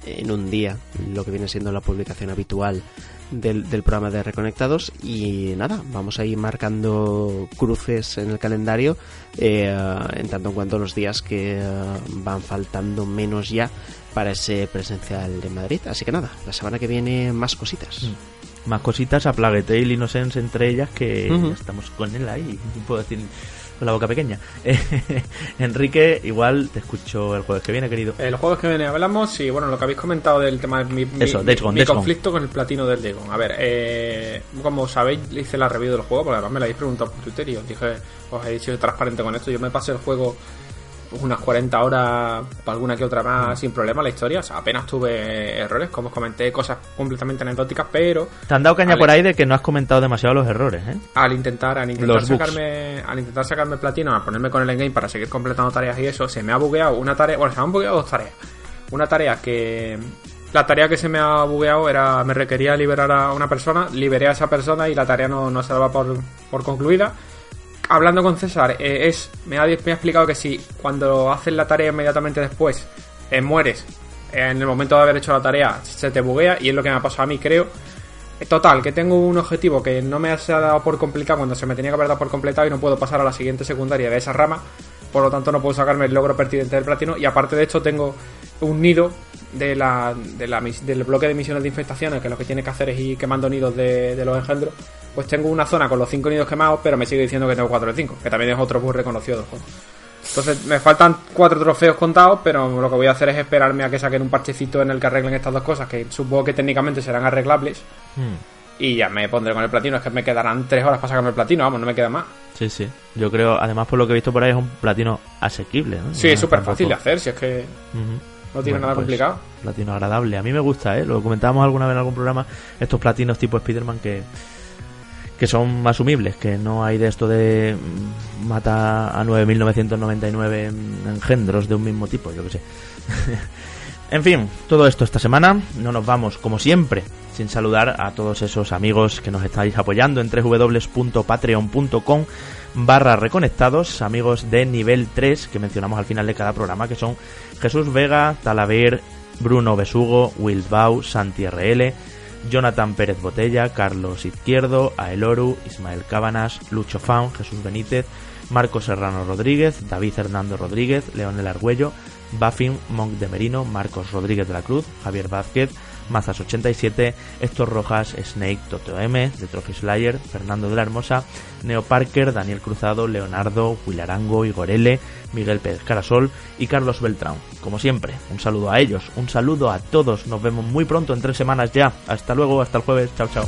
en un día lo que viene siendo la publicación habitual del, del, programa de Reconectados y nada, vamos a ir marcando cruces en el calendario eh, en tanto en cuanto los días que uh, van faltando menos ya para ese presencial de Madrid. Así que nada, la semana que viene más cositas.
Mm. Más cositas a Plague Tale Innocence entre ellas que uh -huh. estamos con él ahí, puedo decir con la boca pequeña. Enrique, igual te escucho el jueves que viene, querido.
El jueves que viene hablamos y bueno, lo que habéis comentado del tema de mi,
Eso,
mi, mi conflicto con el platino del Dagon. A ver, eh, como sabéis, hice la review del juego, porque además me la habéis preguntado por Twitter y os dije, os he sido transparente con esto. Yo me pasé el juego unas 40 horas, alguna que otra más, sin problema la historia. O sea, apenas tuve errores, como os comenté, cosas completamente anecdóticas, pero.
Te han dado caña al, por ahí de que no has comentado demasiado los errores, ¿eh?
Al intentar, al intentar los sacarme, al intentar sacarme platino, a ponerme con el endgame para seguir completando tareas y eso, se me ha bugueado una tarea. Bueno, se me han bugueado dos tareas. Una tarea que. La tarea que se me ha bugueado era. Me requería liberar a una persona, liberé a esa persona y la tarea no, no se daba por, por concluida hablando con César, eh, es me ha, explicado que si cuando haces la tarea inmediatamente después eh, mueres, eh, en el momento de haber hecho la tarea se te buguea y es lo que me ha pasado a mí, creo. Total, que tengo un objetivo que no me ha dado por complicado cuando se me tenía que haber dado por completado y no puedo pasar a la siguiente secundaria de esa rama, por lo tanto no puedo sacarme el logro pertinente del platino y aparte de hecho tengo un nido de la, de la, del bloque de misiones de infestaciones que lo que tiene que hacer es ir quemando nidos de, de los engendros pues tengo una zona con los 5 nidos quemados, pero me sigue diciendo que tengo 4 de 5, que también es otro bug reconocido del juego. Entonces me faltan 4 trofeos contados, pero lo que voy a hacer es esperarme a que saquen un parchecito en el que arreglen estas dos cosas, que supongo que técnicamente serán arreglables. Hmm. Y ya me pondré con el platino, es que me quedarán 3 horas para sacarme el platino, vamos, no me queda más.
Sí, sí. Yo creo, además por lo que he visto por ahí, es un platino asequible. ¿no?
Sí, es súper fácil de hacer, si es que... Uh -huh. No tiene bueno, nada pues, complicado.
Platino agradable. A mí me gusta, ¿eh? Lo comentábamos alguna vez en algún programa. Estos platinos tipo Spider-Man que, que son asumibles, que no hay de esto de mata a 9.999 engendros de un mismo tipo, yo que sé. en fin, todo esto esta semana. No nos vamos, como siempre, sin saludar a todos esos amigos que nos estáis apoyando en www.patreon.com barra reconectados, amigos de nivel 3 que mencionamos al final de cada programa, que son Jesús Vega, Talaver, Bruno Besugo, Wilbau, Santi RL, Jonathan Pérez Botella, Carlos Izquierdo, Aeloru, Ismael Cábanas, Lucho Fan, Jesús Benítez, Marcos Serrano Rodríguez, David Hernando Rodríguez, Leonel Argüello, Buffin, Monk de Merino, Marcos Rodríguez de la Cruz, Javier Vázquez, Mazas87, Héctor Rojas, Snake, Toto M, The Trophy Slayer, Fernando de la Hermosa, Neo Parker, Daniel Cruzado, Leonardo, Wilarango, Igor L, Miguel Pérez Carasol y Carlos Beltrán. Como siempre, un saludo a ellos, un saludo a todos. Nos vemos muy pronto en tres semanas ya. Hasta luego, hasta el jueves. Chao, chao.